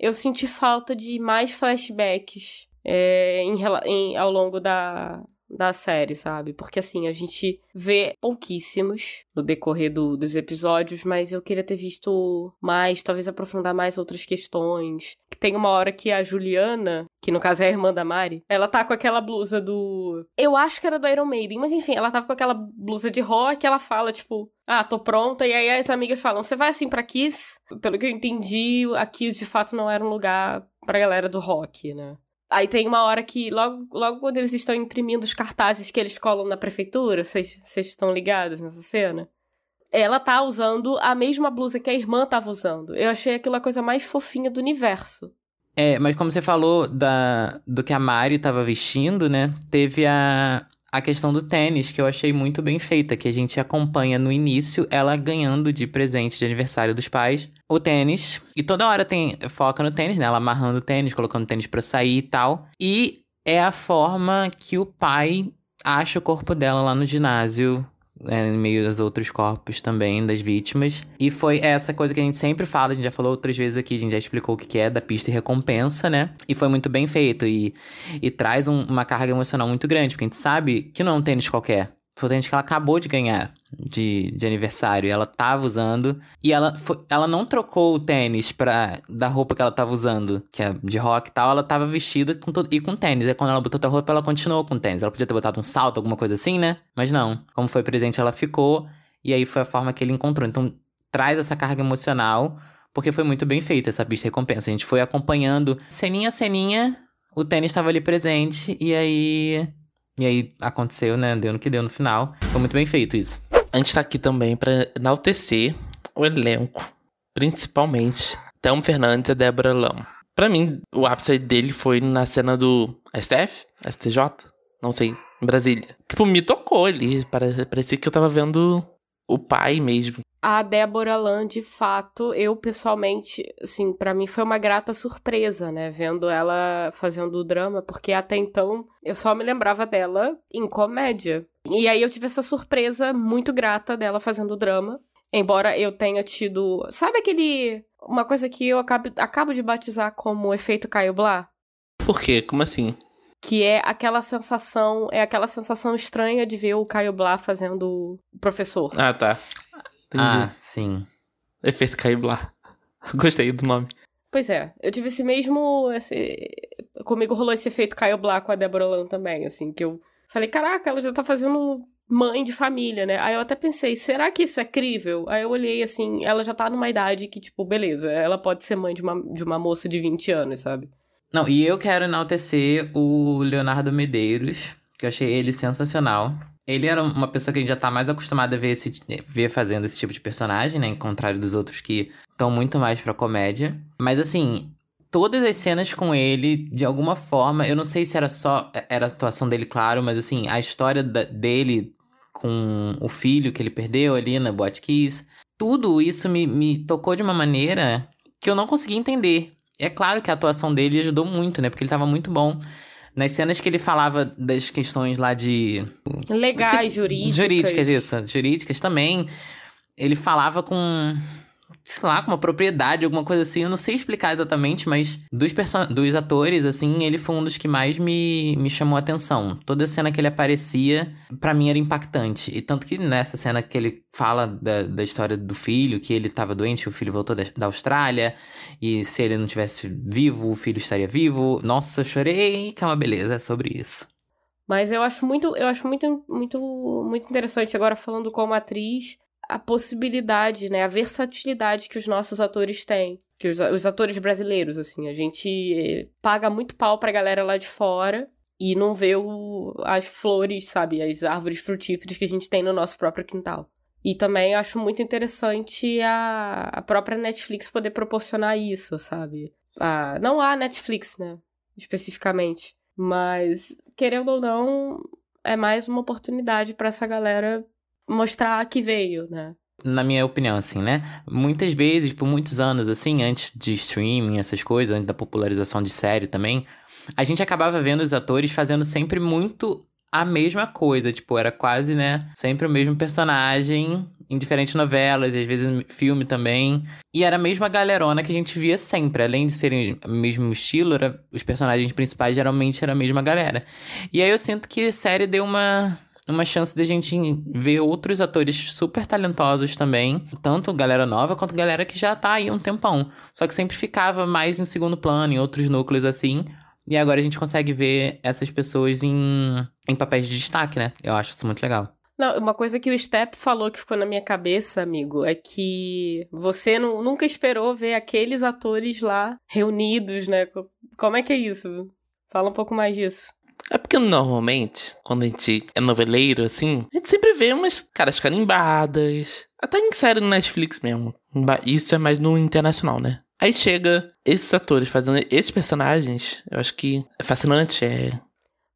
Eu senti falta de mais flashbacks é, em, em, ao longo da, da série, sabe? Porque assim, a gente vê pouquíssimos no decorrer do, dos episódios, mas eu queria ter visto mais, talvez aprofundar mais outras questões. Tem uma hora que a Juliana, que no caso é a irmã da Mari, ela tá com aquela blusa do. Eu acho que era do Iron Maiden, mas enfim, ela tava com aquela blusa de rock, ela fala, tipo, ah, tô pronta. E aí as amigas falam: você vai assim pra Kiss? Pelo que eu entendi, a Kiss de fato não era um lugar pra galera do rock, né? Aí tem uma hora que, logo, logo quando eles estão imprimindo os cartazes que eles colam na prefeitura, vocês estão ligados nessa cena? Ela tá usando a mesma blusa que a irmã tava usando. Eu achei aquilo a coisa mais fofinha do universo. É, mas como você falou da, do que a Mari tava vestindo, né? Teve a, a questão do tênis, que eu achei muito bem feita, que a gente acompanha no início ela ganhando de presente de aniversário dos pais o tênis. E toda hora tem foca no tênis, né? Ela amarrando o tênis, colocando o tênis para sair e tal. E é a forma que o pai acha o corpo dela lá no ginásio é, em meio aos outros corpos também das vítimas. E foi essa coisa que a gente sempre fala, a gente já falou outras vezes aqui, a gente já explicou o que é da pista e recompensa, né? E foi muito bem feito e, e traz um, uma carga emocional muito grande, porque a gente sabe que não é um tênis qualquer. Tênis que ela acabou de ganhar de, de aniversário. Ela tava usando. E ela, foi, ela não trocou o tênis pra, da roupa que ela tava usando, que é de rock e tal. Ela tava vestida com todo, e com tênis. Aí quando ela botou outra roupa, ela continuou com tênis. Ela podia ter botado um salto, alguma coisa assim, né? Mas não. Como foi presente, ela ficou. E aí foi a forma que ele encontrou. Então traz essa carga emocional. Porque foi muito bem feita essa pista recompensa. A gente foi acompanhando ceninha a ceninha. O tênis estava ali presente. E aí e aí aconteceu, né? Deu no que deu no final. Foi muito bem feito isso. A gente tá aqui também para enaltecer o elenco, principalmente Thelma Fernandes e Débora Lam. Pra mim, o ápice dele foi na cena do STF, STJ, não sei, em Brasília. Tipo, me tocou ali, parecia que eu tava vendo o pai mesmo a Débora Lan, de fato, eu pessoalmente, assim, para mim foi uma grata surpresa, né, vendo ela fazendo o drama, porque até então eu só me lembrava dela em comédia. E aí eu tive essa surpresa muito grata dela fazendo o drama, embora eu tenha tido, sabe aquele uma coisa que eu acabo, acabo de batizar como efeito Caio Blá? Por quê? Como assim? que é aquela sensação, é aquela sensação estranha de ver o Caio Blá fazendo o professor. Ah, tá. Entendi. Ah, sim. Efeito Caiblar. Gostei do nome. Pois é, eu tive esse mesmo. Esse... Comigo rolou esse efeito Caio Blá com a Débora Lan também, assim, que eu falei, caraca, ela já tá fazendo mãe de família, né? Aí eu até pensei, será que isso é crível? Aí eu olhei assim, ela já tá numa idade que, tipo, beleza, ela pode ser mãe de uma, de uma moça de 20 anos, sabe? Não, e eu quero enaltecer o Leonardo Medeiros, que eu achei ele sensacional. Ele era uma pessoa que a gente já tá mais acostumado a ver, esse, ver fazendo esse tipo de personagem, né? Em contrário dos outros que estão muito mais pra comédia. Mas assim, todas as cenas com ele, de alguma forma, eu não sei se era só. Era a situação dele, claro, mas assim, a história da, dele com o filho que ele perdeu ali na Boate Kiss. Tudo isso me, me tocou de uma maneira que eu não consegui entender. É claro que a atuação dele ajudou muito, né? Porque ele tava muito bom. Nas cenas que ele falava das questões lá de. Legais, jurídicas. Jurídicas, isso. Jurídicas também. Ele falava com sei lá, com uma propriedade, alguma coisa assim. Eu não sei explicar exatamente, mas dos, dos atores, assim, ele foi um dos que mais me, me chamou a atenção. Toda cena que ele aparecia, para mim era impactante. E tanto que nessa cena que ele fala da, da história do filho, que ele estava doente, o filho voltou da, da Austrália, e se ele não tivesse vivo, o filho estaria vivo. Nossa, chorei, que é uma beleza sobre isso. Mas eu acho muito, eu acho muito, muito, muito interessante agora falando como atriz a possibilidade, né, a versatilidade que os nossos atores têm. Que os, os atores brasileiros, assim, a gente eh, paga muito pau pra galera lá de fora e não vê o, as flores, sabe, as árvores frutíferas que a gente tem no nosso próprio quintal. E também acho muito interessante a, a própria Netflix poder proporcionar isso, sabe? Ah, não a Netflix, né? Especificamente. Mas, querendo ou não, é mais uma oportunidade para essa galera mostrar que veio, né? Na minha opinião, assim, né? Muitas vezes, por muitos anos, assim, antes de streaming, essas coisas, antes da popularização de série também, a gente acabava vendo os atores fazendo sempre muito a mesma coisa. Tipo, era quase, né? Sempre o mesmo personagem em diferentes novelas, e às vezes filme também. E era a mesma galerona que a gente via sempre. Além de serem o mesmo estilo, era, os personagens principais geralmente era a mesma galera. E aí eu sinto que a série deu uma uma chance de a gente ver outros atores super talentosos também, tanto galera nova quanto galera que já tá aí um tempão. Só que sempre ficava mais em segundo plano, em outros núcleos assim. E agora a gente consegue ver essas pessoas em, em papéis de destaque, né? Eu acho isso muito legal. Não, uma coisa que o Step falou que ficou na minha cabeça, amigo, é que você não, nunca esperou ver aqueles atores lá reunidos, né? Como é que é isso? Fala um pouco mais disso. É porque normalmente, quando a gente é noveleiro, assim, a gente sempre vê umas caras carimbadas. Até em série no Netflix mesmo. Isso é mais no internacional, né? Aí chega esses atores fazendo esses personagens, eu acho que é fascinante, é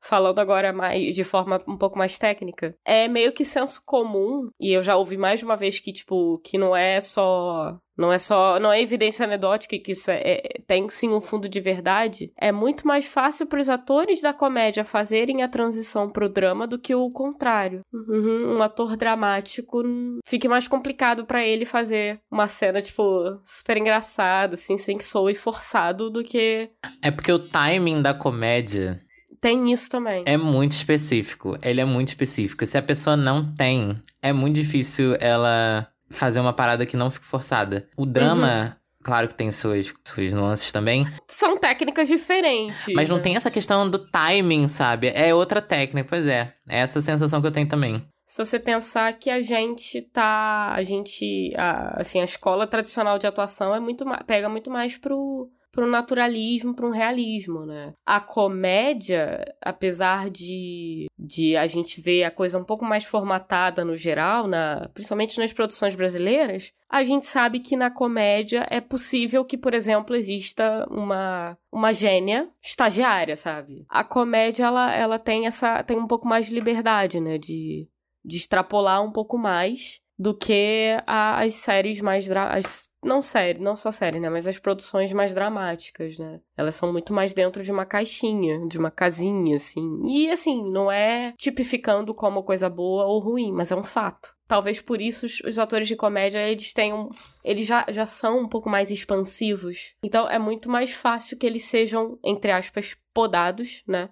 falando agora mais de forma um pouco mais técnica, é meio que senso comum, e eu já ouvi mais de uma vez que, tipo, que não é só não é só, não é evidência anedótica que isso é, é tem sim um fundo de verdade, é muito mais fácil para os atores da comédia fazerem a transição pro drama do que o contrário. Uhum, um ator dramático fica mais complicado para ele fazer uma cena tipo super engraçada, assim, sem soe forçado do que É porque o timing da comédia tem isso também. É muito específico. Ele é muito específico. Se a pessoa não tem, é muito difícil ela fazer uma parada que não fique forçada. O drama, uhum. claro que tem suas, suas nuances também. São técnicas diferentes. Mas não né? tem essa questão do timing, sabe? É outra técnica, pois é. É essa sensação que eu tenho também. Se você pensar que a gente tá. A gente. A, assim, a escola tradicional de atuação é muito pega muito mais pro para um naturalismo, para um realismo, né? A comédia, apesar de, de a gente ver a coisa um pouco mais formatada no geral, na, principalmente nas produções brasileiras, a gente sabe que na comédia é possível que, por exemplo, exista uma, uma gênia estagiária, sabe? A comédia, ela, ela tem essa tem um pouco mais de liberdade, né? De, de extrapolar um pouco mais do que a, as séries mais as, não série, não só série, né, mas as produções mais dramáticas, né? Elas são muito mais dentro de uma caixinha, de uma casinha assim. E assim, não é tipificando como coisa boa ou ruim, mas é um fato. Talvez por isso os, os atores de comédia, eles tenham eles já, já são um pouco mais expansivos. Então é muito mais fácil que eles sejam, entre aspas, podados, né?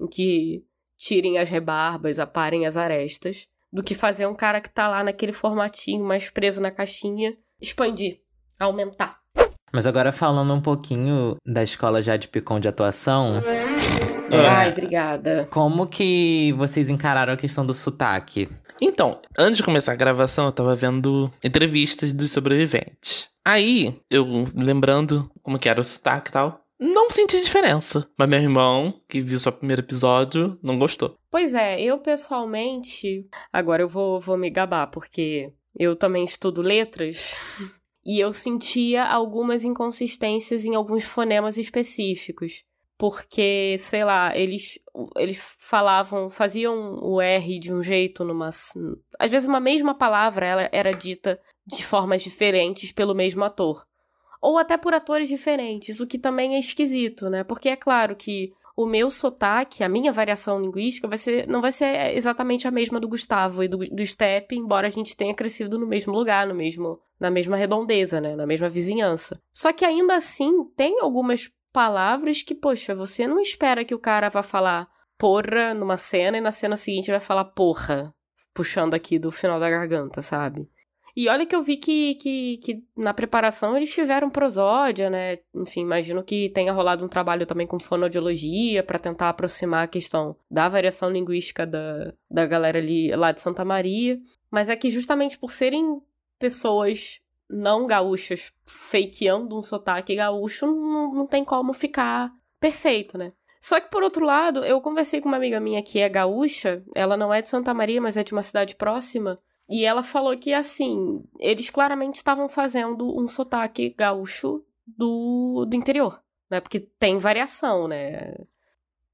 Em que tirem as rebarbas, aparem as arestas do que fazer um cara que tá lá naquele formatinho mais preso na caixinha expandir, aumentar. Mas agora falando um pouquinho da escola já de Picon de atuação. É, Ai, obrigada. Como que vocês encararam a questão do sotaque? Então, antes de começar a gravação, eu tava vendo entrevistas dos sobreviventes. Aí, eu lembrando como que era o sotaque e tal, não senti diferença. Mas meu irmão, que viu só o primeiro episódio, não gostou. Pois é, eu pessoalmente. Agora eu vou, vou me gabar, porque eu também estudo letras. e eu sentia algumas inconsistências em alguns fonemas específicos. Porque, sei lá, eles, eles falavam, faziam o R de um jeito numa. Às vezes, uma mesma palavra ela era dita de formas diferentes pelo mesmo ator ou até por atores diferentes, o que também é esquisito, né? Porque é claro que o meu sotaque, a minha variação linguística, vai ser, não vai ser exatamente a mesma do Gustavo e do, do Step, embora a gente tenha crescido no mesmo lugar, no mesmo, na mesma redondeza, né? Na mesma vizinhança. Só que ainda assim, tem algumas palavras que, poxa, você não espera que o cara vá falar porra numa cena e na cena seguinte vai falar porra, puxando aqui do final da garganta, sabe? E olha que eu vi que, que, que na preparação eles tiveram prosódia, né? Enfim, imagino que tenha rolado um trabalho também com fonoaudiologia para tentar aproximar a questão da variação linguística da, da galera ali lá de Santa Maria. Mas é que justamente por serem pessoas não gaúchas fakeando um sotaque gaúcho, não, não tem como ficar perfeito, né? Só que, por outro lado, eu conversei com uma amiga minha que é gaúcha, ela não é de Santa Maria, mas é de uma cidade próxima, e ela falou que, assim, eles claramente estavam fazendo um sotaque gaúcho do, do interior, né? Porque tem variação, né?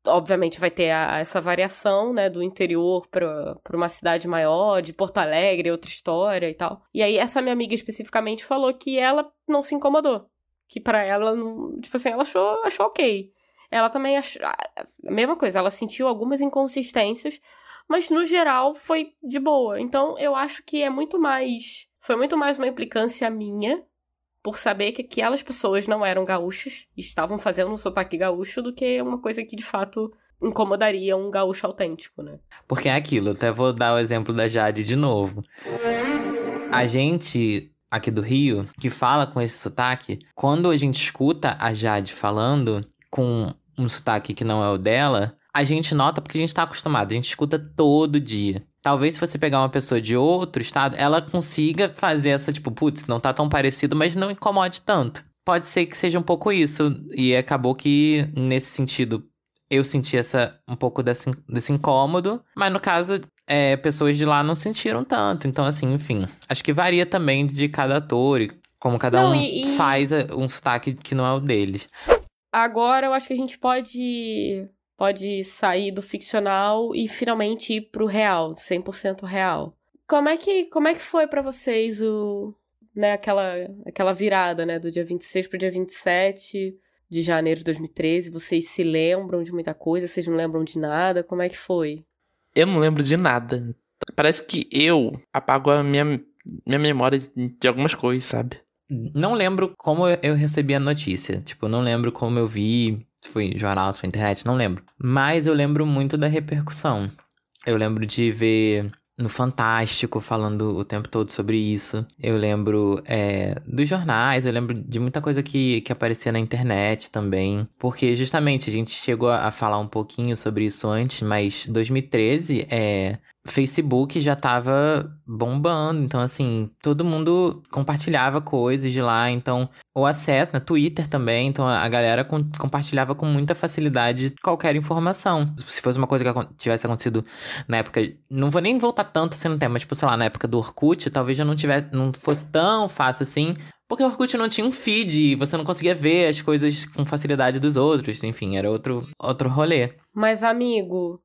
Obviamente vai ter a, essa variação, né, do interior para uma cidade maior, de Porto Alegre, outra história e tal. E aí essa minha amiga especificamente falou que ela não se incomodou, que para ela, não, tipo assim, ela achou, achou ok. Ela também achou a mesma coisa, ela sentiu algumas inconsistências, mas no geral foi de boa. Então eu acho que é muito mais. Foi muito mais uma implicância minha por saber que aquelas pessoas não eram gaúchas e estavam fazendo um sotaque gaúcho do que uma coisa que de fato incomodaria um gaúcho autêntico, né? Porque é aquilo, até vou dar o exemplo da Jade de novo. A gente aqui do Rio que fala com esse sotaque, quando a gente escuta a Jade falando com um sotaque que não é o dela, a gente nota porque a gente tá acostumado, a gente escuta todo dia. Talvez se você pegar uma pessoa de outro estado, ela consiga fazer essa, tipo, putz, não tá tão parecido, mas não incomode tanto. Pode ser que seja um pouco isso. E acabou que, nesse sentido, eu senti essa, um pouco desse, desse incômodo. Mas no caso, é, pessoas de lá não sentiram tanto. Então, assim, enfim. Acho que varia também de cada ator e como cada não, um e, e... faz um sotaque que não é o deles. Agora eu acho que a gente pode pode sair do ficcional e finalmente ir pro real, 100% real. Como é que, como é que foi para vocês o né, aquela, aquela virada, né, do dia 26 pro dia 27 de janeiro de 2013. Vocês se lembram de muita coisa? Vocês não lembram de nada? Como é que foi? Eu não lembro de nada. Parece que eu apago a minha, minha memória de algumas coisas, sabe? Não lembro como eu recebi a notícia. Tipo, não lembro como eu vi. Se foi jornal, se foi internet, não lembro. Mas eu lembro muito da repercussão. Eu lembro de ver no Fantástico falando o tempo todo sobre isso. Eu lembro é, dos jornais, eu lembro de muita coisa que, que aparecia na internet também. Porque justamente a gente chegou a falar um pouquinho sobre isso antes, mas 2013 é, Facebook já tava bombando, então assim, todo mundo compartilhava coisas de lá, então o acesso, na né, Twitter também, então a galera com, compartilhava com muita facilidade qualquer informação. Se fosse uma coisa que tivesse acontecido na época, não vou nem voltar tanto assim no tema, mas tipo, sei lá, na época do Orkut, talvez já não tivesse, não fosse tão fácil assim, porque o Orkut não tinha um feed, você não conseguia ver as coisas com facilidade dos outros, enfim, era outro outro rolê. Mas amigo,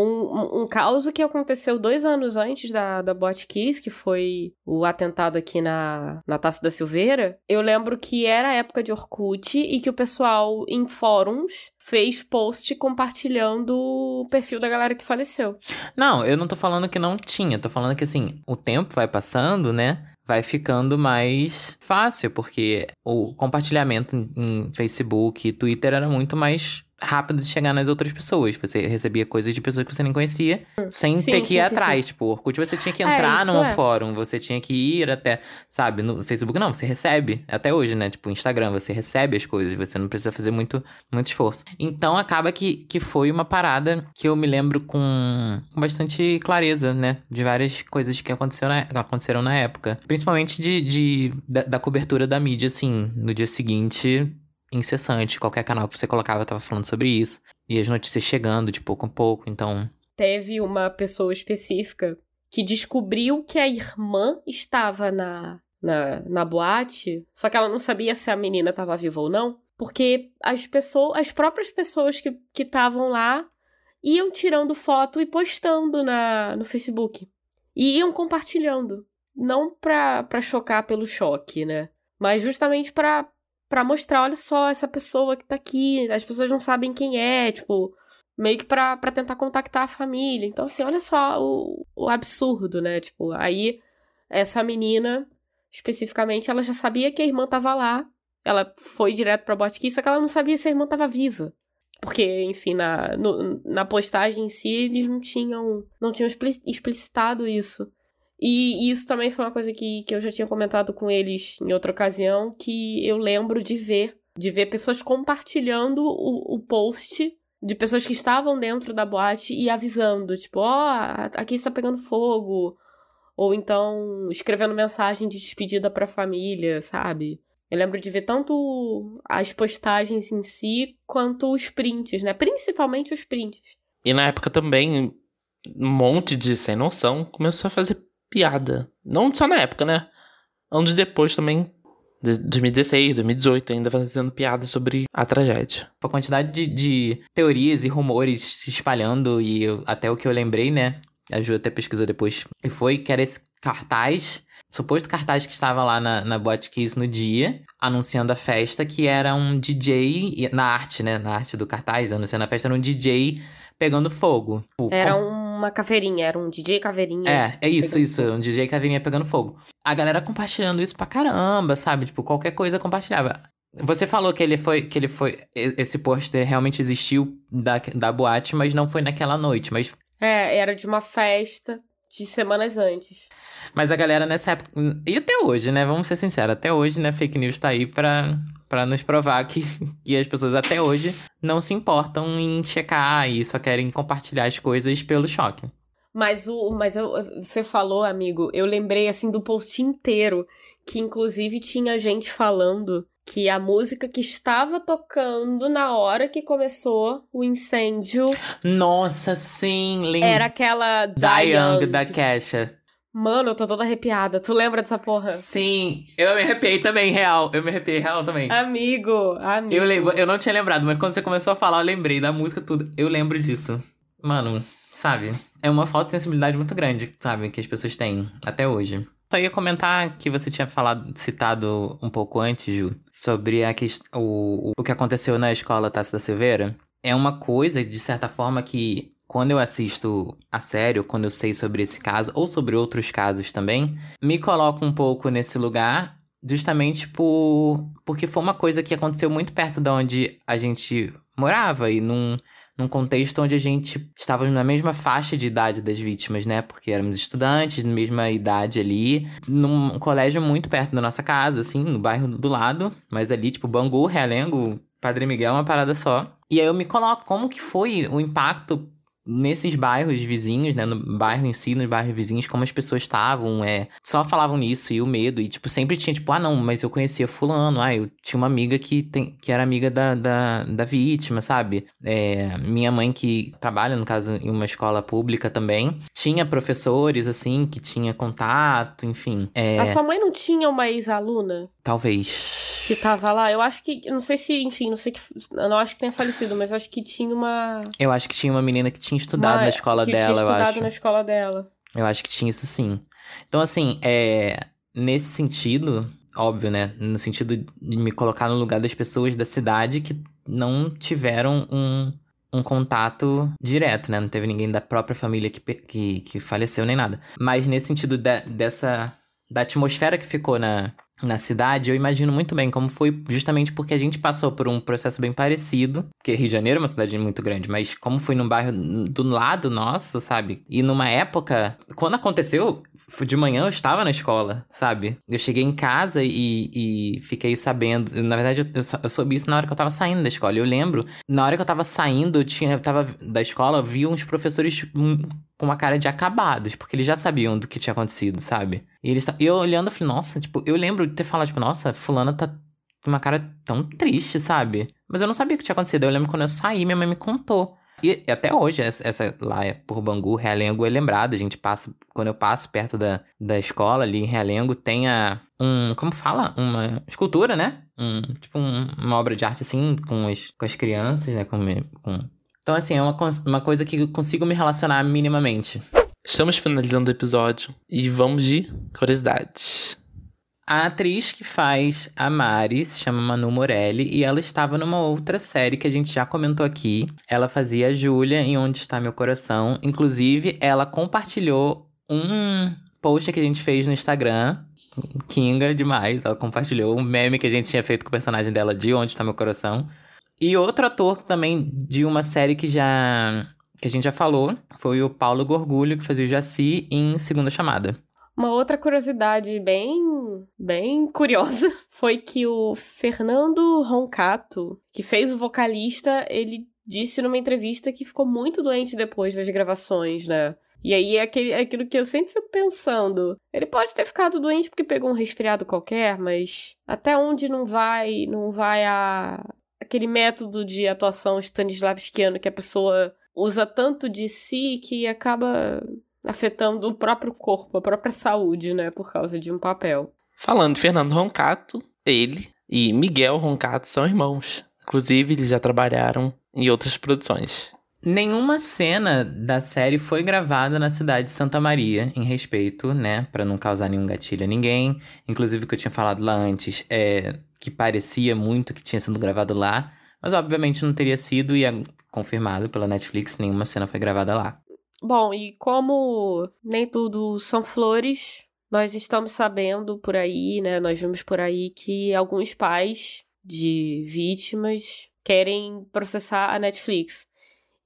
um, um, caos que aconteceu dois anos antes da, da Bot Kiss, que foi o atentado aqui na, na Taça da Silveira. Eu lembro que era a época de Orkut e que o pessoal em fóruns fez post compartilhando o perfil da galera que faleceu. Não, eu não tô falando que não tinha, tô falando que assim, o tempo vai passando, né? vai ficando mais fácil, porque o compartilhamento em Facebook e Twitter era muito mais rápido de chegar nas outras pessoas. Você recebia coisas de pessoas que você nem conhecia, sem sim, ter que sim, ir sim, atrás. Tipo, Orkut você tinha que é, entrar é, num é. fórum, você tinha que ir até, sabe? No Facebook não, você recebe. Até hoje, né? Tipo, Instagram, você recebe as coisas, você não precisa fazer muito, muito esforço. Então acaba que, que foi uma parada que eu me lembro com, com bastante clareza, né? De várias coisas que aconteceram na, aconteceram na época. Principalmente de, de da, da cobertura da mídia, assim, no dia seguinte incessante. Qualquer canal que você colocava tava falando sobre isso. E as notícias chegando de pouco a pouco, então. Teve uma pessoa específica que descobriu que a irmã estava na, na, na boate, só que ela não sabia se a menina estava viva ou não, porque as pessoas, as próprias pessoas que estavam lá iam tirando foto e postando na, no Facebook. E iam compartilhando. Não pra chocar pelo choque, né? Mas justamente pra, para mostrar, olha só, essa pessoa que tá aqui, as pessoas não sabem quem é, tipo, meio que pra, pra tentar contactar a família. Então, assim, olha só o, o absurdo, né? Tipo, aí essa menina, especificamente, ela já sabia que a irmã tava lá. Ela foi direto pra Botkiss, só que ela não sabia se a irmã tava viva. Porque, enfim, na, no, na postagem em si, eles não tinham, não tinham explicitado isso. E isso também foi uma coisa que, que eu já tinha comentado com eles em outra ocasião, que eu lembro de ver, de ver pessoas compartilhando o, o post de pessoas que estavam dentro da boate e avisando, tipo, ó, oh, aqui está pegando fogo. Ou então escrevendo mensagem de despedida para a família, sabe? Eu lembro de ver tanto as postagens em si quanto os prints, né? Principalmente os prints. E na época também, um monte de sem noção começou a fazer piada. Não só na época, né? Anos depois também, 2016, 2018, ainda fazendo piada sobre a tragédia. A quantidade de, de teorias e rumores se espalhando, e eu, até o que eu lembrei, né? A Ju até pesquisou depois. E foi que era esse cartaz, suposto cartaz que estava lá na, na Botkiss no dia, anunciando a festa, que era um DJ, na arte, né? Na arte do cartaz, anunciando a festa, era um DJ pegando fogo. Era com... uma caveirinha, era um DJ caveirinha. É, é isso, isso, fogo. um DJ caveirinha pegando fogo. A galera compartilhando isso pra caramba, sabe? Tipo, qualquer coisa compartilhava. Você falou que ele foi, que ele foi, esse pôster realmente existiu da, da boate, mas não foi naquela noite, mas... É, era de uma festa de semanas antes. Mas a galera nessa época, e até hoje, né, vamos ser sinceros, até hoje, né, fake news tá aí pra, para nos provar que, que as pessoas até hoje não se importam em checar e só querem compartilhar as coisas pelo choque. Mas o, mas eu, você falou, amigo, eu lembrei assim do post inteiro que inclusive tinha gente falando que a música que estava tocando na hora que começou o incêndio. Nossa, sim, lembra. Era aquela Die Young da Kesha. Mano, eu tô toda arrepiada. Tu lembra dessa porra? Sim, eu me arrepiei também, real. Eu me arrepiei real também. Amigo, amigo. Eu, lembro, eu não tinha lembrado, mas quando você começou a falar, eu lembrei da música, tudo. Eu lembro disso. Mano, sabe? É uma falta de sensibilidade muito grande, sabe? Que as pessoas têm até hoje. Só ia comentar que você tinha falado, citado um pouco antes, Ju, sobre a que, o, o que aconteceu na escola Taça da Silveira. É uma coisa, de certa forma, que quando eu assisto a sério, quando eu sei sobre esse caso, ou sobre outros casos também, me coloco um pouco nesse lugar, justamente por porque foi uma coisa que aconteceu muito perto de onde a gente morava e num num contexto onde a gente estava na mesma faixa de idade das vítimas, né? Porque éramos estudantes, na mesma idade ali, num colégio muito perto da nossa casa, assim, no bairro do lado, mas ali, tipo, Bangu, Realengo, Padre Miguel, uma parada só. E aí eu me coloco como que foi o impacto nesses bairros vizinhos, né, no bairro em si, nos bairros vizinhos, como as pessoas estavam, é, só falavam nisso e o medo, e, tipo, sempre tinha, tipo, ah, não, mas eu conhecia fulano, ah, eu tinha uma amiga que, tem, que era amiga da, da, da vítima, sabe? É, minha mãe que trabalha, no caso, em uma escola pública também, tinha professores, assim, que tinha contato, enfim. É... A sua mãe não tinha uma ex-aluna? Talvez. Que tava lá. Eu acho que. Não sei se, enfim, não sei que. Eu não acho que tenha falecido, mas eu acho que tinha uma. Eu acho que tinha uma menina que tinha estudado uma, na escola que dela, tinha eu acho. estudado na escola dela. Eu acho que tinha isso sim. Então, assim, é. Nesse sentido, óbvio, né? No sentido de me colocar no lugar das pessoas da cidade que não tiveram um, um contato direto, né? Não teve ninguém da própria família que, que, que faleceu nem nada. Mas nesse sentido de, dessa. da atmosfera que ficou na, na cidade, eu imagino muito bem como foi justamente porque a gente passou por um processo bem parecido, porque Rio de Janeiro é uma cidade muito grande, mas como foi num bairro do lado nosso, sabe? E numa época, quando aconteceu, de manhã eu estava na escola, sabe? Eu cheguei em casa e, e fiquei sabendo, na verdade eu, eu, soube isso na hora que eu tava saindo da escola. Eu lembro, na hora que eu tava saindo, eu tinha, eu tava da escola, vi uns professores com uma cara de acabados, porque eles já sabiam do que tinha acontecido, sabe? E eles eu olhando, eu falei, nossa, tipo, eu lembro de ter falado, tipo, nossa, fulana tá com uma cara tão triste, sabe? Mas eu não sabia o que tinha acontecido. Eu lembro quando eu saí, minha mãe me contou. E até hoje, essa, lá é por Bangu, Realengo é lembrada. A gente passa, quando eu passo perto da, da escola ali em Realengo, tem a, um, como fala? Uma escultura, né? Um, tipo um, uma obra de arte assim, com as, com as crianças, né? Com, com então, assim, é uma, uma coisa que eu consigo me relacionar minimamente. Estamos finalizando o episódio e vamos de curiosidades. A atriz que faz a Mari se chama Manu Morelli e ela estava numa outra série que a gente já comentou aqui. Ela fazia a Júlia em Onde Está Meu Coração. Inclusive, ela compartilhou um post que a gente fez no Instagram. Kinga demais. Ela compartilhou um meme que a gente tinha feito com o personagem dela de Onde Está Meu Coração. E outro ator também de uma série que já que a gente já falou foi o Paulo Gorgulho, que fazia o Jaci em Segunda Chamada. Uma outra curiosidade bem, bem curiosa foi que o Fernando Roncato, que fez o vocalista, ele disse numa entrevista que ficou muito doente depois das gravações, né? E aí é, aquele, é aquilo que eu sempre fico pensando. Ele pode ter ficado doente porque pegou um resfriado qualquer, mas até onde não vai, não vai a, aquele método de atuação stanislavskiano que a pessoa usa tanto de si que acaba afetando o próprio corpo, a própria saúde, né, por causa de um papel. Falando Fernando Roncato, ele e Miguel Roncato são irmãos. Inclusive, eles já trabalharam em outras produções. Nenhuma cena da série foi gravada na cidade de Santa Maria, em respeito, né, para não causar nenhum gatilho a ninguém. Inclusive, o que eu tinha falado lá antes é que parecia muito que tinha sido gravado lá, mas obviamente não teria sido e é confirmado pela Netflix, nenhuma cena foi gravada lá. Bom, e como nem tudo são flores, nós estamos sabendo por aí, né, nós vimos por aí que alguns pais de vítimas querem processar a Netflix.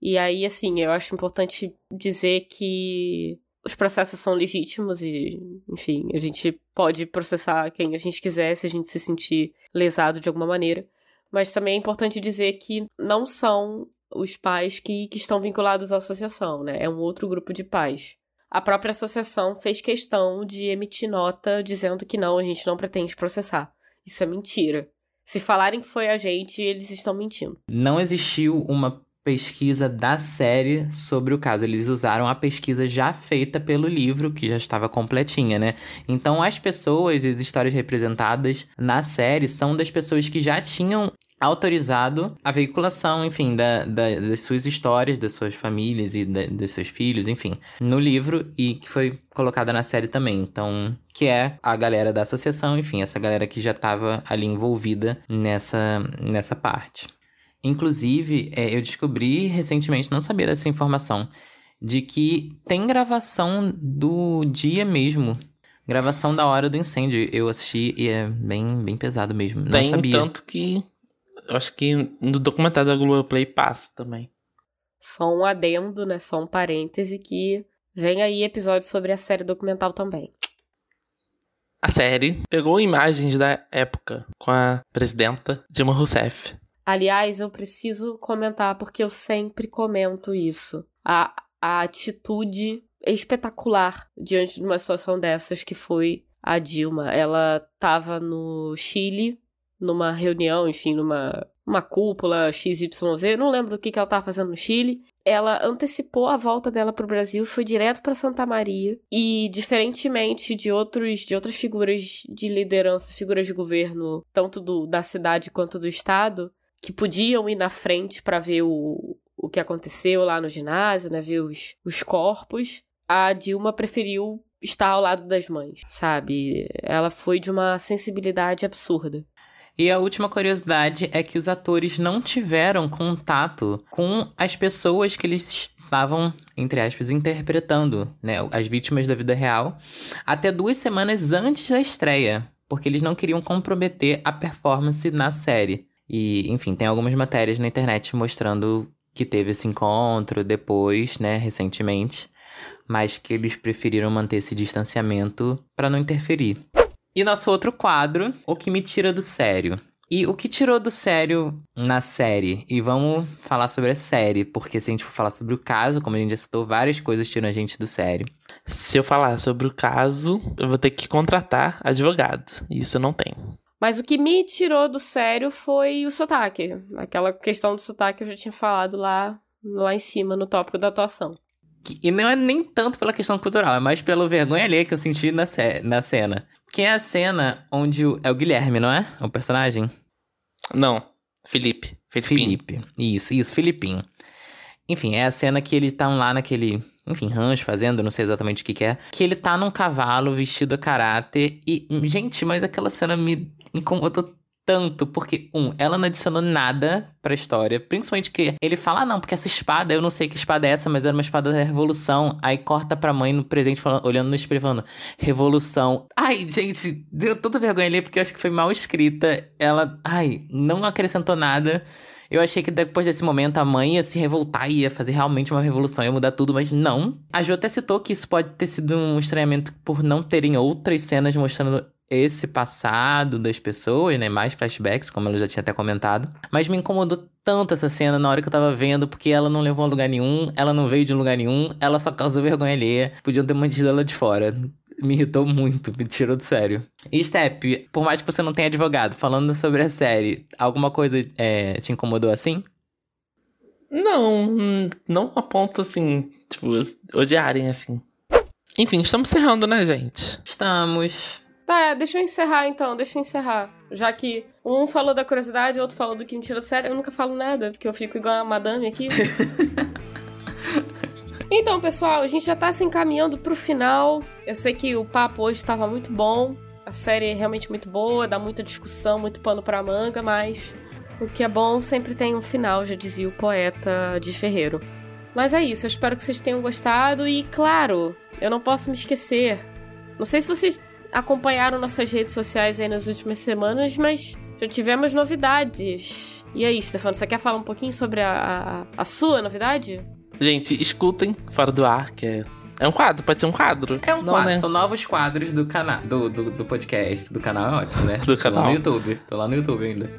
E aí, assim, eu acho importante dizer que os processos são legítimos e, enfim, a gente pode processar quem a gente quiser se a gente se sentir lesado de alguma maneira. Mas também é importante dizer que não são os pais que, que estão vinculados à associação, né? É um outro grupo de pais. A própria associação fez questão de emitir nota dizendo que não, a gente não pretende processar. Isso é mentira. Se falarem que foi a gente, eles estão mentindo. Não existiu uma pesquisa da série sobre o caso. Eles usaram a pesquisa já feita pelo livro, que já estava completinha, né? Então, as pessoas, as histórias representadas na série são das pessoas que já tinham autorizado a veiculação, enfim, da, da, das suas histórias, das suas famílias e dos seus filhos, enfim, no livro e que foi colocada na série também. Então, que é a galera da associação, enfim, essa galera que já estava ali envolvida nessa, nessa parte. Inclusive, é, eu descobri recentemente, não sabia dessa informação, de que tem gravação do dia mesmo. Gravação da hora do incêndio. Eu assisti e é bem, bem pesado mesmo. Não Tem sabia. tanto que. Eu acho que no documentário da Globoplay passa também. Só um adendo, né? Só um parêntese que vem aí episódio sobre a série documental também. A série pegou imagens da época com a presidenta Dilma Rousseff. Aliás, eu preciso comentar porque eu sempre comento isso. A, a atitude espetacular diante de uma situação dessas que foi a Dilma. Ela estava no Chile, numa reunião, enfim, numa uma cúpula XYZ, não lembro o que, que ela estava fazendo no Chile. Ela antecipou a volta dela para o Brasil, foi direto para Santa Maria e, diferentemente de outros de outras figuras de liderança, figuras de governo, tanto do, da cidade quanto do estado, que podiam ir na frente para ver o, o que aconteceu lá no ginásio, né, ver os, os corpos, a Dilma preferiu estar ao lado das mães, sabe? Ela foi de uma sensibilidade absurda. E a última curiosidade é que os atores não tiveram contato com as pessoas que eles estavam, entre aspas, interpretando, né, as vítimas da vida real, até duas semanas antes da estreia, porque eles não queriam comprometer a performance na série. E, enfim, tem algumas matérias na internet mostrando que teve esse encontro depois, né, recentemente, mas que eles preferiram manter esse distanciamento para não interferir. E nosso outro quadro, o que me tira do sério. E o que tirou do sério na série? E vamos falar sobre a série, porque se a gente for falar sobre o caso, como a gente já citou, várias coisas tiram a gente do sério. Se eu falar sobre o caso, eu vou ter que contratar advogado. E isso eu não tenho. Mas o que me tirou do sério foi o sotaque. Aquela questão do sotaque que eu já tinha falado lá, lá em cima, no tópico da atuação. E não é nem tanto pela questão cultural, é mais pela vergonha ali que eu senti na, na cena. Que é a cena onde o, é o Guilherme, não é? O personagem? Não, Felipe. Felipinho. Felipe. Isso, isso, Filipinho. Enfim, é a cena que eles estão lá naquele, enfim, rancho fazendo, não sei exatamente o que, que é. Que ele tá num cavalo vestido a caráter. E, gente, mas aquela cena me incomodou tanto, porque, um, ela não adicionou nada pra história. Principalmente que ele fala, ah, não, porque essa espada, eu não sei que espada é essa, mas era uma espada da Revolução. Aí corta pra mãe no presente, falando, olhando no espelho, falando, Revolução. Ai, gente, deu tanta vergonha ali, porque eu acho que foi mal escrita. Ela, ai, não acrescentou nada. Eu achei que depois desse momento a mãe ia se revoltar ia fazer realmente uma revolução, ia mudar tudo, mas não. A Jo até citou que isso pode ter sido um estranhamento por não terem outras cenas mostrando esse passado das pessoas, né? Mais flashbacks, como ela já tinha até comentado. Mas me incomodou tanto essa cena na hora que eu tava vendo, porque ela não levou a lugar nenhum, ela não veio de lugar nenhum, ela só causou vergonha alheia. Podiam ter mantido ela de fora. Me irritou muito, me tirou do sério. E Step, por mais que você não tenha advogado, falando sobre a série, alguma coisa é, te incomodou assim? Não, não a ponto assim, tipo, odiarem assim. Enfim, estamos encerrando, né, gente? Estamos. Tá, deixa eu encerrar então, deixa eu encerrar. Já que um falou da curiosidade, o outro falou do que me tira do sério, eu nunca falo nada, porque eu fico igual a madame aqui. então, pessoal, a gente já tá se encaminhando pro final. Eu sei que o papo hoje estava muito bom. A série é realmente muito boa, dá muita discussão, muito pano pra manga, mas o que é bom sempre tem um final, já dizia o poeta de Ferreiro. Mas é isso, eu espero que vocês tenham gostado e, claro, eu não posso me esquecer. Não sei se vocês acompanharam nossas redes sociais aí nas últimas semanas, mas já tivemos novidades. E aí, Stefano, você quer falar um pouquinho sobre a, a, a sua novidade? Gente, escutem Fora do Ar, que é é um quadro, pode ser um quadro. É um Não, quadro, né? são novos quadros do canal, do, do, do podcast. Do canal é ótimo, né? Do Tô canal. no YouTube, tô lá no YouTube ainda.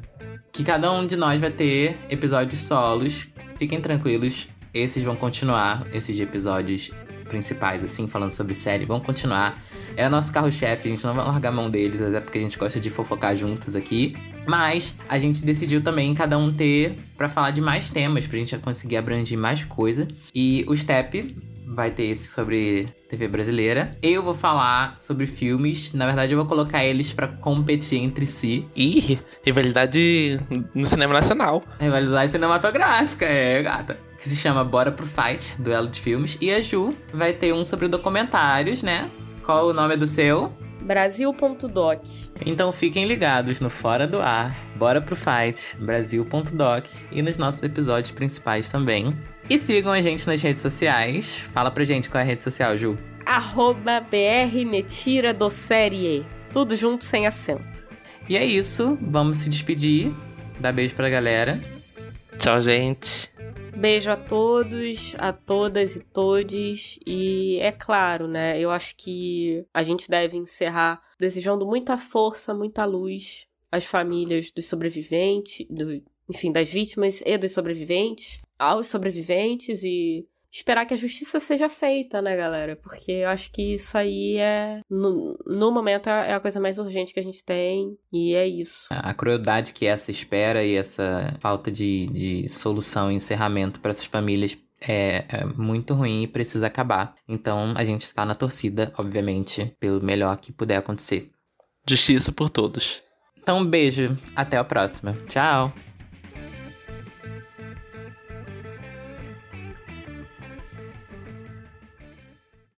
Que cada um de nós vai ter episódios solos. Fiquem tranquilos, esses vão continuar, esses episódios principais, assim, falando sobre série, vão continuar. É o nosso carro-chefe, a gente não vai largar a mão deles, até porque a gente gosta de fofocar juntos aqui. Mas a gente decidiu também cada um ter pra falar de mais temas, pra gente conseguir abranger mais coisa. E o Step vai ter esse sobre TV brasileira. Eu vou falar sobre filmes. Na verdade, eu vou colocar eles para competir entre si. Ih, rivalidade no cinema nacional. Rivalidade cinematográfica, é, gata. Que se chama Bora pro Fight, duelo de filmes. E a Ju vai ter um sobre documentários, né? Qual o nome do seu? Brasil.doc. Então fiquem ligados no Fora do Ar, Bora pro Fight, Brasil.doc e nos nossos episódios principais também. E sigam a gente nas redes sociais. Fala pra gente qual é a rede social, Ju. Arroba BR Metira do Série. Tudo junto sem acento. E é isso, vamos se despedir. Dá beijo pra galera. Tchau, gente. Beijo a todos, a todas e todes. E é claro, né? Eu acho que a gente deve encerrar desejando muita força, muita luz às famílias dos sobreviventes, do, enfim, das vítimas e dos sobreviventes, aos sobreviventes e esperar que a justiça seja feita, né, galera? Porque eu acho que isso aí é, no, no momento, é a coisa mais urgente que a gente tem, e é isso. A crueldade que essa espera e essa falta de, de solução e encerramento para essas famílias é, é, muito ruim e precisa acabar. Então a gente está na torcida, obviamente, pelo melhor que puder acontecer. Justiça por todos. Então um beijo, até a próxima. Tchau!